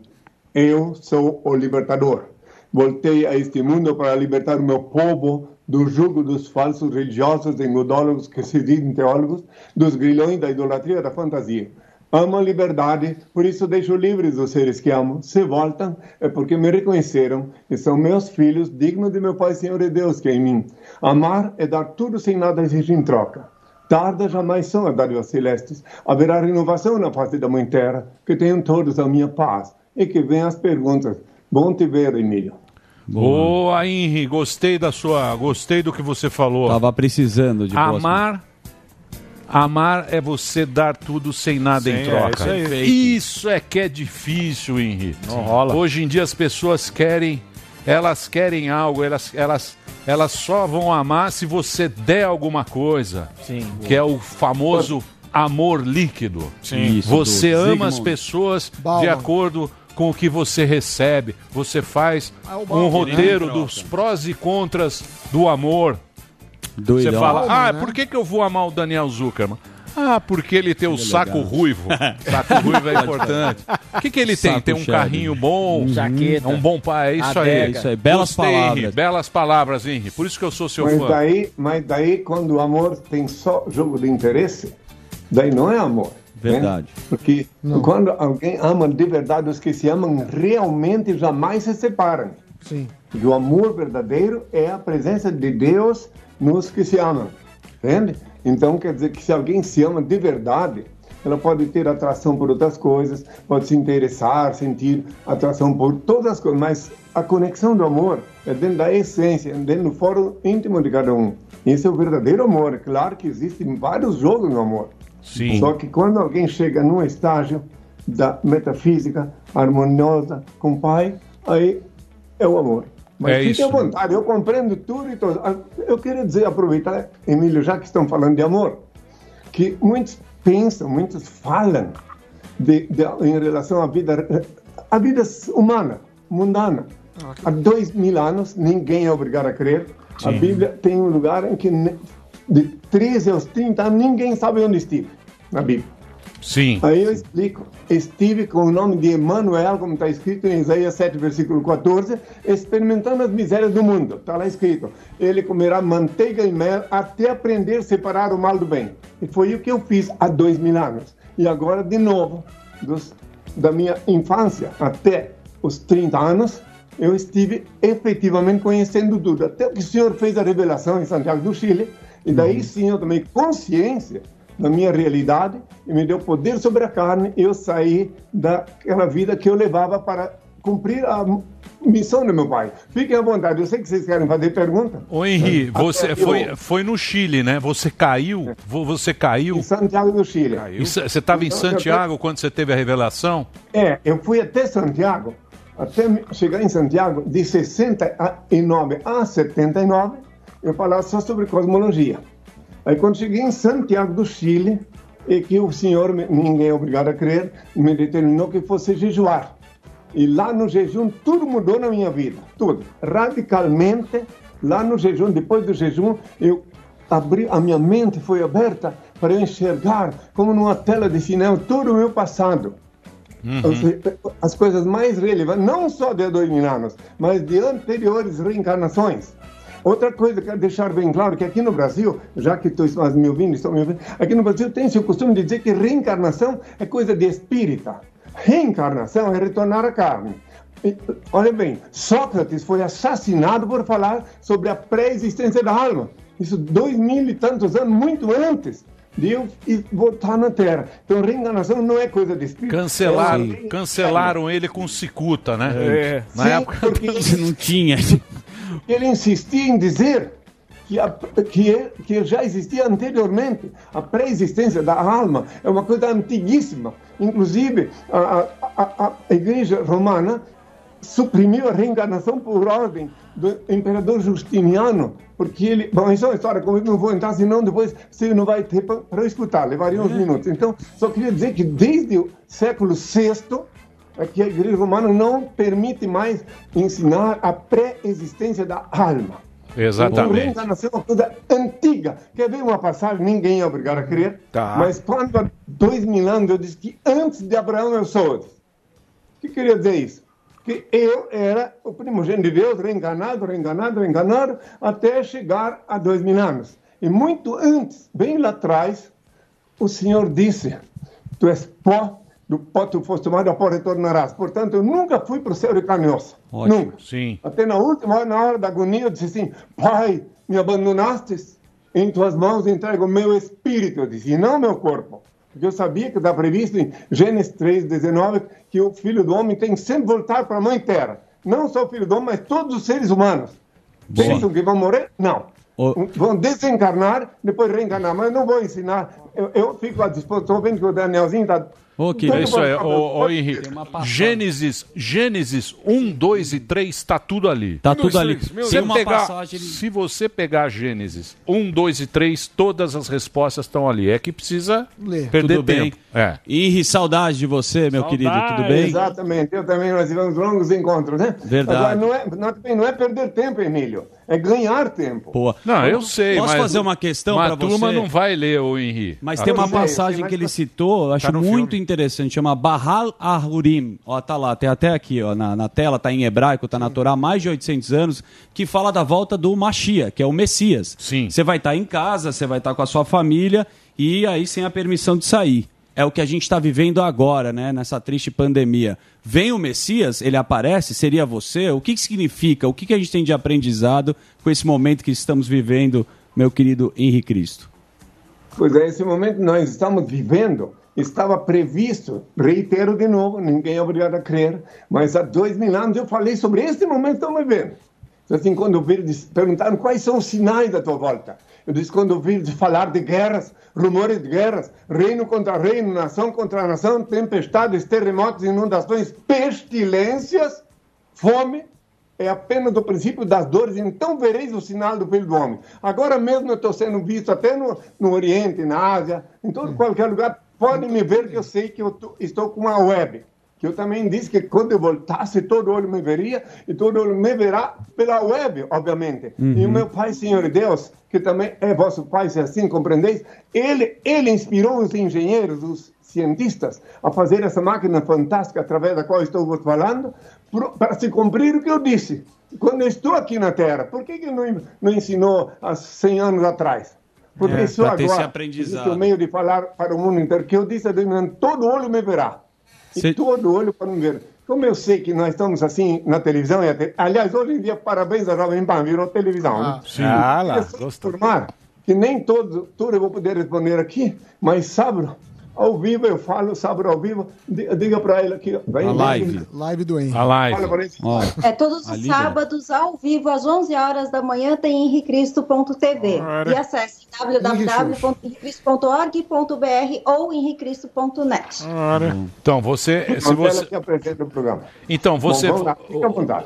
Eu sou o libertador. Voltei a este mundo para libertar o meu povo do jugo dos falsos religiosos, engodólogos que se dizem teólogos, dos grilhões da idolatria e da fantasia. Amo a liberdade, por isso deixo livres os seres que amo. Se voltam, é porque me reconheceram e são meus filhos, dignos de meu Pai Senhor e Deus que é em mim. Amar é dar tudo sem nada exigir em troca. Tardas jamais são as dádivas celestes. Haverá renovação na face da Mãe Terra. Que tenham todos a minha paz. E que venham as perguntas. Bom te ver, Emílio. Boa, Henri, gostei da sua. Gostei do que você falou. Tava precisando de Amar. Amar é você dar tudo sem nada em Sim, troca. é isso aí. Isso é que é difícil, Henri. Não rola. Hoje em dia as pessoas querem, elas querem algo, elas, elas, elas só vão amar se você der alguma coisa. Sim. Que é o famoso amor líquido. Sim. Isso, Você ama as pessoas de Bauman. acordo com o que você recebe. Você faz Ah, o um Bauman. roteiro dos prós e contras do amor. Você fala, ah, né? por que, que eu vou amar o Daniel Zuckerman? Ah, porque ele tem o Ele é saco legal. ruivo. [laughs] saco ruivo é importante. O que, que ele tem? Saco Tem um carrinho bom, Jaqueta. um bom pai. É isso aí. Adega. Isso aí, belas Gostei, palavras. belas palavras, Henri. Por isso que eu sou seu Mas fã. daí, mas daí, quando o amor tem só jogo de interesse, daí não é amor. né? Verdade. Porque quando alguém ama de verdade, os que se amam realmente jamais se separam. Sim. E o amor verdadeiro é a presença de Deus nos que se amam. Entende? Então quer dizer que se alguém se ama de verdade, ela pode ter atração por outras coisas, pode se interessar, sentir atração por todas as coisas, mas a conexão do amor é dentro da essência, dentro do fórum íntimo de cada um. Esse é o verdadeiro amor. Claro que existem vários jogos no amor. Sim. Só que quando alguém chega num estágio da metafísica harmoniosa com o Pai, aí é o amor. Mas É fique isso. à vontade, eu compreendo tudo e tudo. Ah, Eu queria dizer, aproveitar, Emílio, já que estão falando de amor, que muitos pensam, muitos falam de, de- em relação à vida, à vida humana, mundana. Há dois mil anos, ninguém é obrigado a crer. A Sim. Bíblia tem um lugar em que de 13 aos 30 anos, ninguém sabe onde estive na Bíblia. Sim. Aí eu explico. Estive com o nome de Emmanuel, como está escrito em Isaías 7, versículo 14, experimentando as misérias do mundo. Está lá escrito. Ele comerá manteiga e mel até aprender a separar o mal do bem. E foi o que eu fiz há dois mil anos. E agora, de novo, dos, da minha infância até os 30 anos, eu estive efetivamente conhecendo tudo. Até que o Senhor fez a revelação em Santiago do Chile. E daí sim eu tomei consciência da minha realidade e me deu poder sobre a carne e eu saí daquela vida que eu levava para cumprir a missão do meu pai. Fiquem à vontade, eu sei que vocês querem fazer pergunta. Ô Henri, Até você eu- foi, foi no Chile, né? Você caiu? Vo- Você caiu? Em Santiago do Chile. Você estava em Então, eu- Santiago quando você teve a revelação? É, eu fui até Santiago, até chegar em Santiago, de 69 a 79, eu falava só sobre cosmologia. Aí quando cheguei em Santiago do Chile, e que o senhor, ninguém é obrigado a crer, me determinou que fosse jejuar. E lá no jejum tudo mudou na minha vida, tudo, radicalmente. Lá no jejum, depois do jejum, eu abri, a minha mente foi aberta para eu enxergar, como numa tela de cinema, todo o meu passado Uhum. Seja, as coisas mais relevantes, não só de dois mil anos, mas de anteriores reencarnações. Outra coisa que eu quero deixar bem claro que aqui no Brasil, já que estás me ouvindo, estão me ouvindo, aqui no Brasil tem-se o costume de dizer que reencarnação é coisa de espírita. Reencarnação é retornar à carne. E, Olha bem, Sócrates foi assassinado por falar sobre a pré-existência da alma. Isso dois mil e tantos anos, muito antes de eu voltar na Terra. Então, reencarnação não é coisa de espírito. Cancelaram, É- cancelaram ele com cicuta, né? É. Na Sim, época porque [laughs] não tinha. Ele insistia em dizer que, a- que, é- que já existia anteriormente. A pré-existência da alma é uma coisa antiguíssima. Inclusive, a, a, a, Igreja Romana suprimiu a reencarnação por ordem do imperador Justiniano, porque ele. Bom, isso é uma história que eu não vou entrar, senão depois você não vai ter para escutar, levaria uns minutos. Então, só queria dizer que desde o século VI é que a Igreja Romana não permite mais ensinar a pré-existência da alma. Então, Exatamente. reencarnação é uma coisa antiga. Quer ver uma passagem? Ninguém é obrigado a crer. Tá. Mas quando há dois mil anos eu disse que antes de Abraão eu sou. O que queria dizer isso? Que eu era o primogênito de Deus, reencarnado, reencarnado, reencarnado, até chegar a dois mil anos. E muito antes, bem lá atrás, o Senhor disse: Tu és pó, do pó tu foste tomado, a retornarás. Portanto, eu nunca fui para o céu de carne osso. Nunca. Sim. Até na última hora, na hora da agonia, eu disse assim: Pai, me abandonastes, em tuas mãos entrego o meu espírito, eu disse, e não meu corpo. Porque eu sabia que está previsto em Gênesis 3, 19, que o filho do homem tem que sempre voltar para a mãe terra. Não só o filho do homem, mas todos os seres humanos. Boa. Pensam que vão morrer? Não. Vão desencarnar, depois reencarnar. Mas eu não vou ensinar. Eu, eu fico à disposição. Estou vendo que o Danielzinho está. É isso aí, ô, ô Henrique. Gênesis, Gênesis 1, 2 e 3, está tudo ali. Tá tudo ali. Se, pegar, passagem- se você pegar Gênesis 1, 2 e 3, todas as respostas estão ali. É que precisa perder Tudo bem. tempo. É. Henri, saudade de você, meu querido, tudo bem? Exatamente. Eu também, nós tivemos longos encontros, né? Verdade. Agora, não é, não, também não é perder tempo, Emílio. É ganhar tempo. Boa. Não, eu sei, Posso mas- fazer uma questão para a turma você? não vai ler o Henri. Mas A tem uma turma- passagem que ele citou, eu acho Tá muito interessante, chama Bahal Ahurim. Ó, tá lá, tem até aqui, ó, na, na tela, tá em hebraico, tá na Torá, mais de 800 anos, que fala da volta do Mashiach, que é o Messias. Sim. Você vai estar em casa, você vai estar com a sua família e aí sem a permissão de sair. É o que a gente está vivendo agora, né? Nessa triste pandemia. Vem o Messias, ele aparece, seria você? O que, que significa? O que, que a gente tem de aprendizado com esse momento que estamos vivendo, meu querido Henri Cristo? Pois é, esse momento que nós estamos vivendo estava previsto, reitero de novo, ninguém é obrigado a crer, mas há dois mil anos eu falei sobre este momento que estamos vivendo. Assim, quando perguntaram quais são os sinais da tua volta. Eu disse, quando eu vi falar de guerras, rumores de guerras, reino contra reino, nação contra nação, tempestades, terremotos, inundações, pestilências, fome, é apenas o princípio das dores, então vereis o sinal do Filho do Homem. Agora mesmo eu estou sendo visto até no, no Oriente, na Ásia, em todo qualquer lugar. Podem me ver que eu sei que eu tô- estou com uma web. Que eu também disse que quando eu voltasse, todo olho me veria e todo olho me verá pela web, obviamente. Uhum. E o meu Pai, Senhor Deus, que também é vosso Pai, se assim compreendeis, ele, ele inspirou os engenheiros, os cientistas, a fazer essa máquina fantástica através da qual estou vos falando, para se cumprir o que eu disse. Quando eu estou aqui na Terra, por que, que não, não ensinou há 100 anos atrás? Porque É, pra ter esse agora aprendizado. existe o meio de falar para o mundo inteiro, que eu disse a todo olho me verá. E todo olho para me ver. Como eu sei que nós estamos assim na televisão, e até, aliás, hoje em dia, parabéns a Jovem Pan, virou televisão. né? sim. Ah, lá, Eu queria só informar que nem todo, tudo eu vou poder responder aqui, mas sábado, ao vivo, eu falo, sábado ao vivo, di- diga para ele aqui. vem, A vem. live. Live do Henrique. A live. Fala para ele. É, todos os sábados, ao vivo, às 11 horas da manhã, tem henricristo.tv. E acesse www.henricristo.org.br ou henricristo.net. Então, você. Se você... Então, você.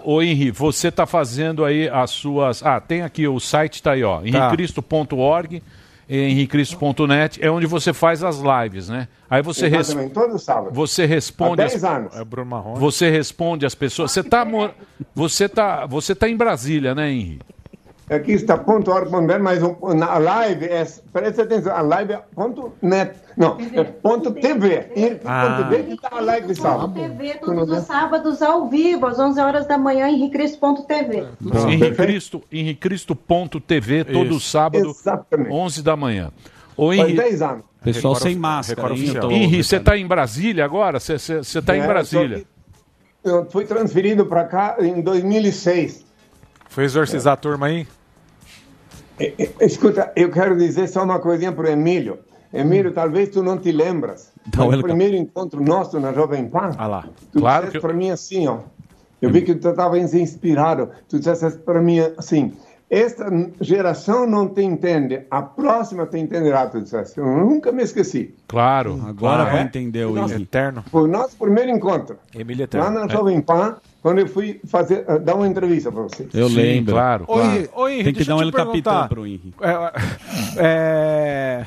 Ô, Henri, você está fazendo aí as suas. Ah, tem aqui o site, tá aí, ó. henricristo.org, henricristo.net, é onde você faz as lives, né? Aí você, res... Exatamente, todo sábado. você responde. Há 10 anos. É Bruno Marrone. Você responde as pessoas. Você está mor... você tá... você tá em Brasília, né, Henri? Aqui está ponto .org.br, mas na live é, presta atenção, a live é ponto .net, não, é ponto .tv, henrique.tv que está a live de sábado. TV todos os sábados ao vivo, às 11 horas da manhã, em Henricristo.tv. Henricristo, henricristo.tv, todo Isso. sábado, Exatamente. 11 da manhã. Faz Henri... 10 anos. Pessoal Record- sem máscara, eu tô- Henri, você está em Brasília agora? Você está em É, Brasília. só que Eu fui transferido para cá em 2006. Foi exorcizar a turma aí? É, é, Escuta, eu quero dizer só uma coisinha para o Emílio. Emílio, Hum. talvez tu não te lembras. Mas ele- o primeiro encontro nosso na Jovem Pan. Ah lá. Tu Claro disseste que para mim assim, ó. Eu vi que tu estava inspirado. Tu disseste para mim assim: esta geração não te entende, a próxima te entenderá. Tu disseste. Eu nunca me esqueci. Claro. Agora Ah, vai é? entender o Henri. Eterno. Foi o nosso primeiro encontro. Emília Lá Eterno. na Jovem Pan, quando eu fui fazer, eh, dar uma entrevista para você. Eu lembro. claro. Ô, Henri, ô, Tem que dar um El Capitão perguntar. pro Henri. É, é,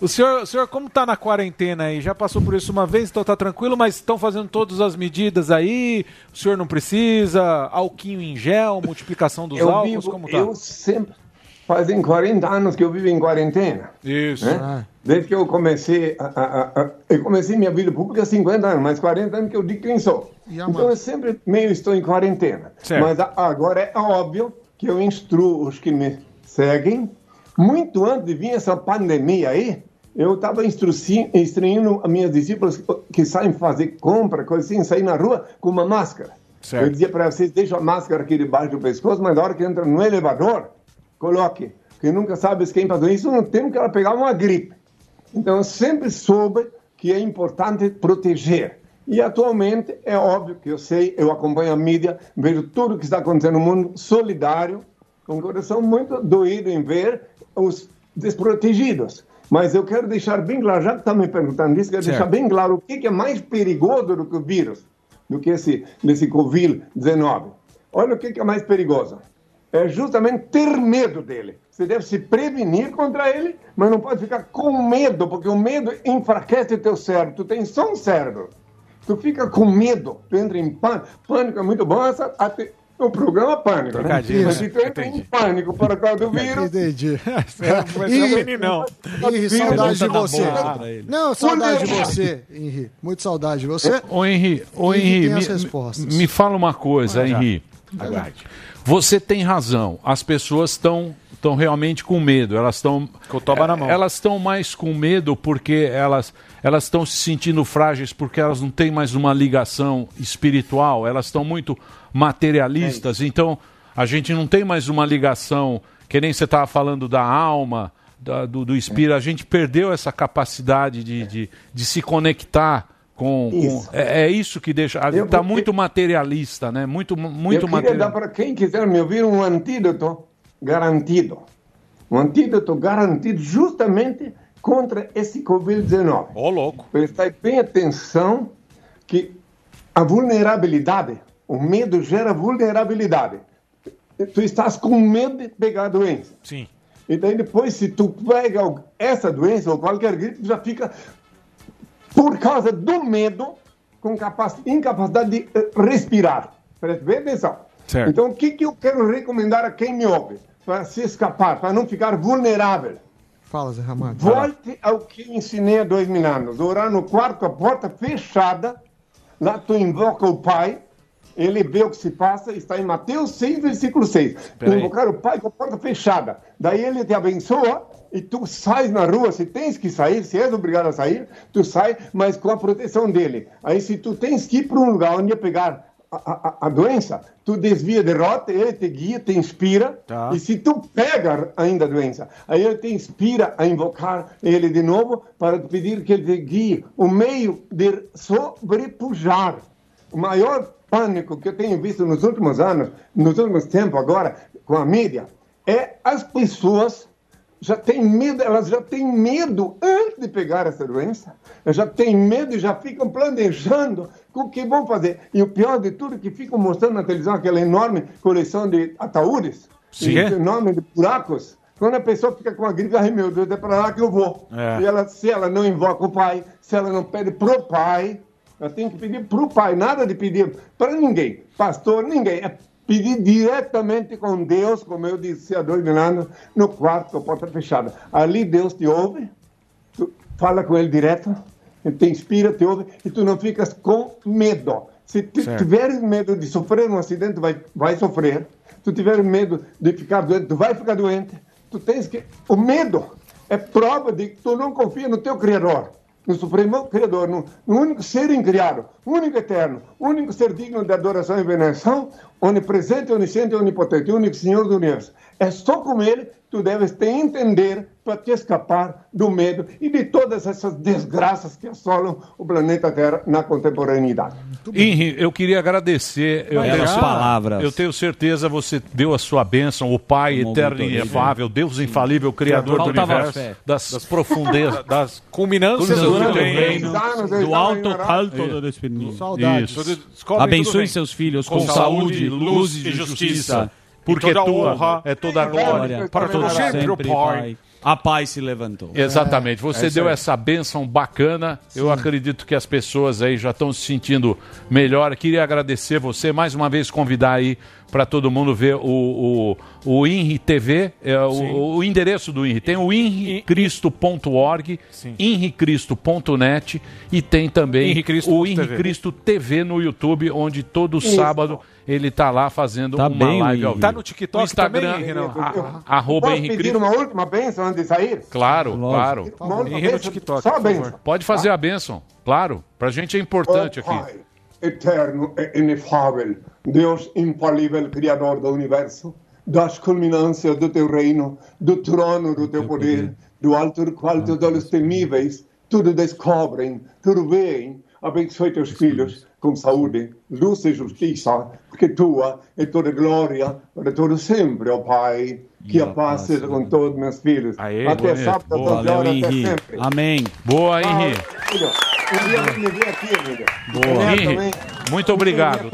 o, senhor, o senhor, como tá na quarentena aí? Já passou por isso uma vez, então tá tranquilo, mas estão fazendo todas as medidas aí? O senhor não precisa? Alquinho em gel, multiplicação dos eu álcools, vivo, como tá? eu sempre fazem 40 anos que eu vivo em quarentena. Isso. né? Desde que eu comecei a, a- a- eu comecei minha vida pública há 50 anos, mas 40 anos que eu digo quem sou. E Então eu sempre meio estou em quarentena. Certo. Mas a- agora é óbvio que eu instruo os que me seguem. Muito antes de vir essa pandemia aí, eu estava instruindo as minhas discípulas que saem fazer compra, coisa assim, sair na rua com uma máscara. Certo. Eu dizia para vocês, deixa a máscara aqui debaixo do pescoço, mas na hora que entra no elevador, coloque. Porque nunca sabe se quem passou isso, não tem que ela pegar uma gripe. Então eu sempre soube que é importante proteger. E atualmente é óbvio que eu sei, eu acompanho a mídia, vejo tudo que está acontecendo no mundo, solidário, com o coração muito doído em ver os desprotegidos. Mas eu quero deixar bem claro, já que está me perguntando isso, quero Certo. deixar bem claro o que que é mais perigoso do que o vírus, do que esse, desse Covid-19. Olha o que que é mais perigoso. É justamente ter medo dele. Você deve se prevenir contra ele, mas não pode ficar com medo, porque o medo enfraquece teu cérebro. Tu tem só um cérebro. Tu fica com medo, tu entra em pânico. Pânico é muito bom, essa, até, o programa Pânico, né? Mas né? se tu entra em pânico por causa do [laughs] vírus... Entendi. Mas é um meninão. Henri, saudade de você. Não, saudade de você, Henri. Muito saudade de você. Ô Henri, ô Henri me, me fala uma coisa, Ah. Henri. Aguarde. Você tem razão. As pessoas estão estão realmente com medo. Elas estão Com o toba na mão. Elas estão mais com medo porque elas elas estão se sentindo frágeis porque elas não têm mais uma ligação espiritual. Elas estão muito materialistas. Então a gente não tem mais uma ligação que nem você estava falando da alma, da- do, do espírito. A gente perdeu essa capacidade de, de, de se conectar com. com- Isso. é, é isso que deixa. Eu Está vou- muito materialista, né? Muito, muito eu queria dar materialista. para quem quiser me ouvir um antídoto garantido. Um antídoto garantido justamente contra esse Covid-19. Ô, louco. Prestai bem atenção que a vulnerabilidade, o medo gera vulnerabilidade. Tu estás com medo de pegar a doença. Sim. E daí depois, se tu pega essa doença ou qualquer gripe, já fica, por causa do medo, com capac- incapacidade de eh, respirar. Preste bem atenção. Certo. Então, o que, que eu quero recomendar a quem me ouve? Para se escapar, para não ficar vulnerável. Fala, Zé Ramalho. Volte ao que ensinei há dois mil anos. Orar no quarto, a porta fechada. Lá tu invoca o Pai. Ele vê o que se passa. Está em Mateus 6, versículo 6. Tu Peraí. invocar o Pai com a porta fechada. Daí ele te abençoa e tu sais na rua. Se tens que sair, se és obrigado a sair, tu sai, mas com a proteção dele. Aí se tu tens que ir para um lugar onde ia pegar a, a- a doença, tu desvia de rota, ele te guia, te inspira. Tá. E se tu pega ainda a doença, aí ele te inspira a invocar ele de novo para pedir que ele te guie o meio de sobrepujar. O maior pânico que eu tenho visto nos últimos anos, nos últimos tempos agora, com a mídia, é as pessoas já têm medo, elas já têm medo antes de pegar essa doença, elas já têm medo e já ficam planejando o que vão fazer. E o pior de tudo é que ficam mostrando na televisão aquela enorme coleção de ataúdes, Sim. enorme de buracos. Quando a pessoa fica com a gripe, ai meu Deus, é para lá que eu vou. É. E ela, se ela não invoca o pai, se ela não pede pro pai, ela tem que pedir pro pai, nada de pedir para ninguém, pastor, ninguém. É pedir diretamente com Deus, como eu disse há dois mil anos, no quarto, com a porta fechada. Ali Deus te ouve, tu fala com Ele direto, Ele te inspira, te ouve, e tu não ficas com medo. Se tu Certo. tiveres medo de sofrer um acidente, vai, vai sofrer. Se tu tiveres medo de ficar doente, tu vai ficar doente. Tu tens que... O medo é prova de que tu não confia no teu Criador, no Supremo Criador, no, único ser incriado, único eterno, único ser digno de adoração e veneração, onipresente, onisciente onipotente, único Senhor do Universo. É só com Ele que tu deves te entender para te escapar do medo e de todas essas desgraças que assolam o planeta Terra na contemporaneidade. Henri, eu queria agradecer. Eu tenho, palavras. eu tenho certeza você deu a sua bênção, o Pai Como eterno e inefável, Deus infalível, Criador do Faltava universo, fé. das profundezas, [laughs] das culminâncias do do teu reino. Do alto alto do Espírito. Saudades. Abençoe seus filhos com, com, saúde, luz e justiça. Porque E toda tua honra é toda a glória para todo sempre, o Pai. A paz se levantou. Exatamente. Você É deu aí. essa bênção bacana. Eu acredito que as pessoas aí já estão se sentindo melhor. Queria agradecer você mais uma vez convidar aí para todo mundo ver o, o, o INRI TV, é, o, o endereço do INRI. Tem o inricristo.org, inricristo.net e tem também Inricristo o TV. Inricristo TV no YouTube, onde todo Isso. sábado ele está lá fazendo Tá uma bem, live ao vivo. Tá no TikTok No Instagram, também, Renan? arroba Posso Henri pedir uma última bênção antes de sair? Claro, claro. Uma última Henri no TikTok, só a favor. Pode fazer a bênção, claro. Pra gente é importante Ó aqui. Pai, eterno e inefável, Deus infalível, Criador do Universo, das culminâncias do teu reino, do trono do teu poder, do alto do qual teus olhos temíveis tudo descobrem, tudo veem. Abençoe teus filhos com saúde, luz e justiça, porque tua é toda glória para todo sempre, ó Pai. Que a paz seja com todos meus filhos. Aê, até sábado, Boa. 12 horas, Valeu, até Henri. sempre. Amém. Boa, Henri. Boa. Henri, muito obrigado.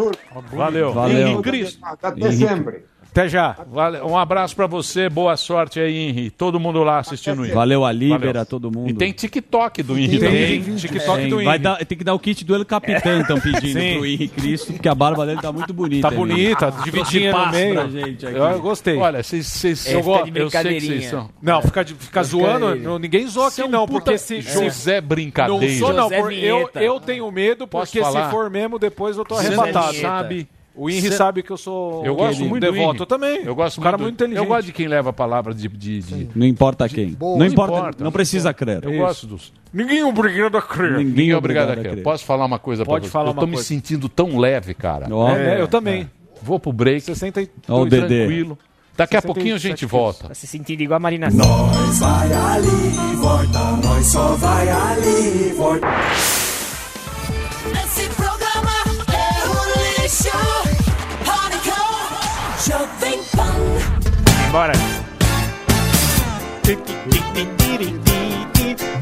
Valeu. Valeu. Henri Cristo. Até sempre. Até já. Vale- Um abraço pra você, boa sorte aí, Henri. Todo mundo lá assistindo o Henri. Valeu a Libera, Valeu. todo mundo. E tem TikTok do Henri Tem, também. tem TikTok Tem, do vai Henri. dar, tem que dar o kit do El Capitão, estão pedindo Sim. pro Henri Cristo, porque a barba dele tá muito bonita. Tá bonita, Henri. divididinha no meio. gente aqui. Eu gostei. Olha, vocês, É, eu, fica gosto, de eu sei que vocês são. Não, fica, de- fica zoando, não- ninguém zoa aqui é um não, puta porque se... José Não Brincadeira. sou não, José por- eu, eu tenho medo, porque se for mesmo, depois eu tô não arrebatado. sabe. O Henri Cê- sabe que eu sou Eu gosto muito devoto. Eu também. Eu gosto um cara muito, muito inteligente. Eu gosto de quem leva a palavra de. de, de- Não importa quem. Boa. Não Não importa, importa. não precisa crer. eu Isso. gosto dos. Ninguém é obrigado a crer. Ninguém é obrigado a crer. Posso falar uma coisa Pode pra você? falar eu tô me coisa. sentindo tão leve, cara. Ó, É, eu também. Vou pro break. 62 Ó o Dedê. Tranquilo. Daqui a 67 pouquinho a gente volta. Tá se sentindo igual a Marina. Nós vai ali e volta, nós só vai ali e volta.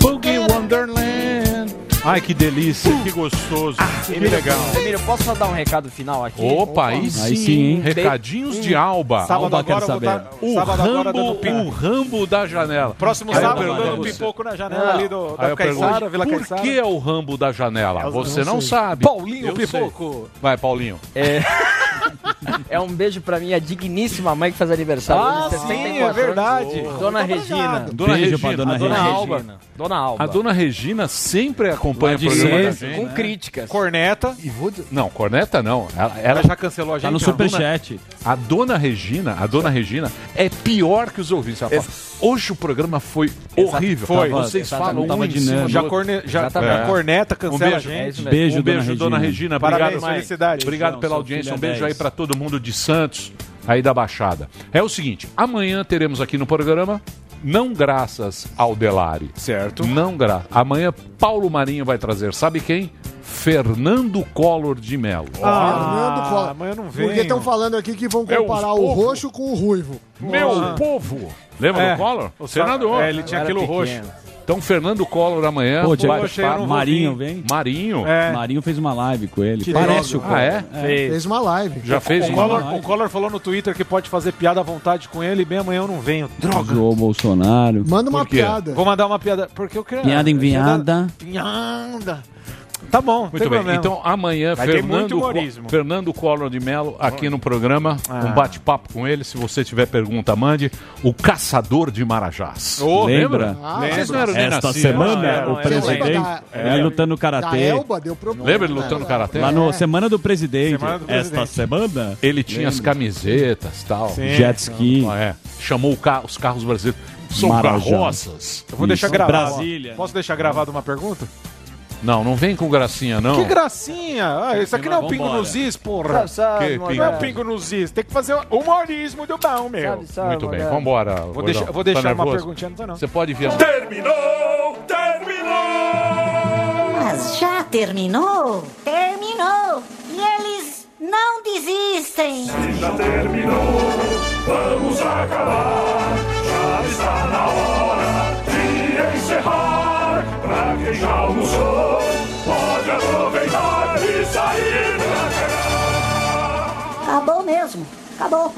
Boogie Wonderland. Ai, que delícia, que gostoso. que legal. Emílio, posso só dar um recado final aqui? Opa, aí sim, Aí sim, hein? Recadinhos de Alba. Sábado Alba agora eu vou saber. dar- O sábado agora Rambo, pipoco. o Rambo da janela. Próximo Aí eu sábado pergunto dando pipoco na janela Não. ali do, da eu pergunto, Caiçara, Vila por que é o Rambo da janela? Você não sabe. Paulinho Eu sei. Pipoco. Vai, Paulinho. [laughs] É um beijo pra minha digníssima mãe que faz aniversário. Ah, hoje, sim, 64 é verdade. anos. Dona Regina. Dona Beijo Regina. pra dona A Dona Regina. Alba. Dona Alba. A dona Regina sempre acompanha o de programa da sempre, gente. Com críticas. Corneta. E vou dizer- Não, corneta não. Ela, ela Ela já cancelou a gente. Tá no superchat. A dona Regina, a dona Regina é pior que os ouvintes. Ela fala, hoje o programa foi horrível. Foi. Vocês Exatamente, falam um tava em cima Já, corne... já a corneta cancela Um beijo. a gente. É. Beijo, um beijo, dona dona Regina. Regina. Parabéns, Obrigado, felicidades. Obrigado pela audiência. Um é beijo 10. aí pra todo mundo de Santos, aí da Baixada. É o seguinte, amanhã teremos aqui no programa, não graças ao Delari. Certo. Não graças. Amanhã Paulo Marinho vai trazer, sabe quem? Fernando Collor de Mello. Fernando Collor. amanhã não Porque venho. estão falando aqui que vão Meus comparar o povo. roxo com o ruivo. Meu povo! Lembra É. do Collor? O senador. É, ele tinha Era aquilo pequeno. roxo. Então, Fernando Collor amanhã. Pô, vou Marinho vem. Marinho. É. Marinho fez uma live com ele. Que Parece o Collor. Ah, é? Fez uma live. Já fez O uma Collor, live? o Collor falou no Twitter que pode fazer piada à vontade com ele e bem amanhã eu não venho. Droga. O Bolsonaro. Manda uma piada. Vou mandar uma piada. Porque eu quero. Piada enviada. Piada. Tá bom, Muito bem. problema. Então amanhã, Vai Fernando. Fernando Collor de Mello aqui no programa. Ah. Um bate-papo com ele. Se você tiver pergunta, mande. O Caçador de Marajás. Ô, lembra? Ah, Vocês não eram nem Esta semana, Ah, o não, presidente da- é, lutando karatê. Elba problema. Lembra ele lutando karatê? Lá no Semana do Presidente. Semana do Esta Presidente. semana. Ele tinha as Lembra? camisetas e tal. Sim. Jet ski. É. Chamou ca- os carros brasileiros. São Marajás. carroças. Eu vou deixar Isso. gravado. Brasília. Posso deixar gravado uma pergunta? Não, não vem com gracinha, não. Que gracinha! Ah, isso aqui não é o pingo nos is, porra. Sabe, sabe, Que pingo? Não é o pingo nos is. Tem que fazer humorismo do bom, meu. Sabe, sabe, Muito bem, Morgado. vambora, Vou deixar, vou Tá deixar uma nervoso? perguntinha, não tá não. Você pode vir. Terminou! Terminou! Mas já terminou? Terminou! E eles não desistem! Se já terminou, vamos acabar. Já está na hora de encerrar. Já almoçou, pode aproveitar e sair pra cá. Acabou mesmo! Acabou!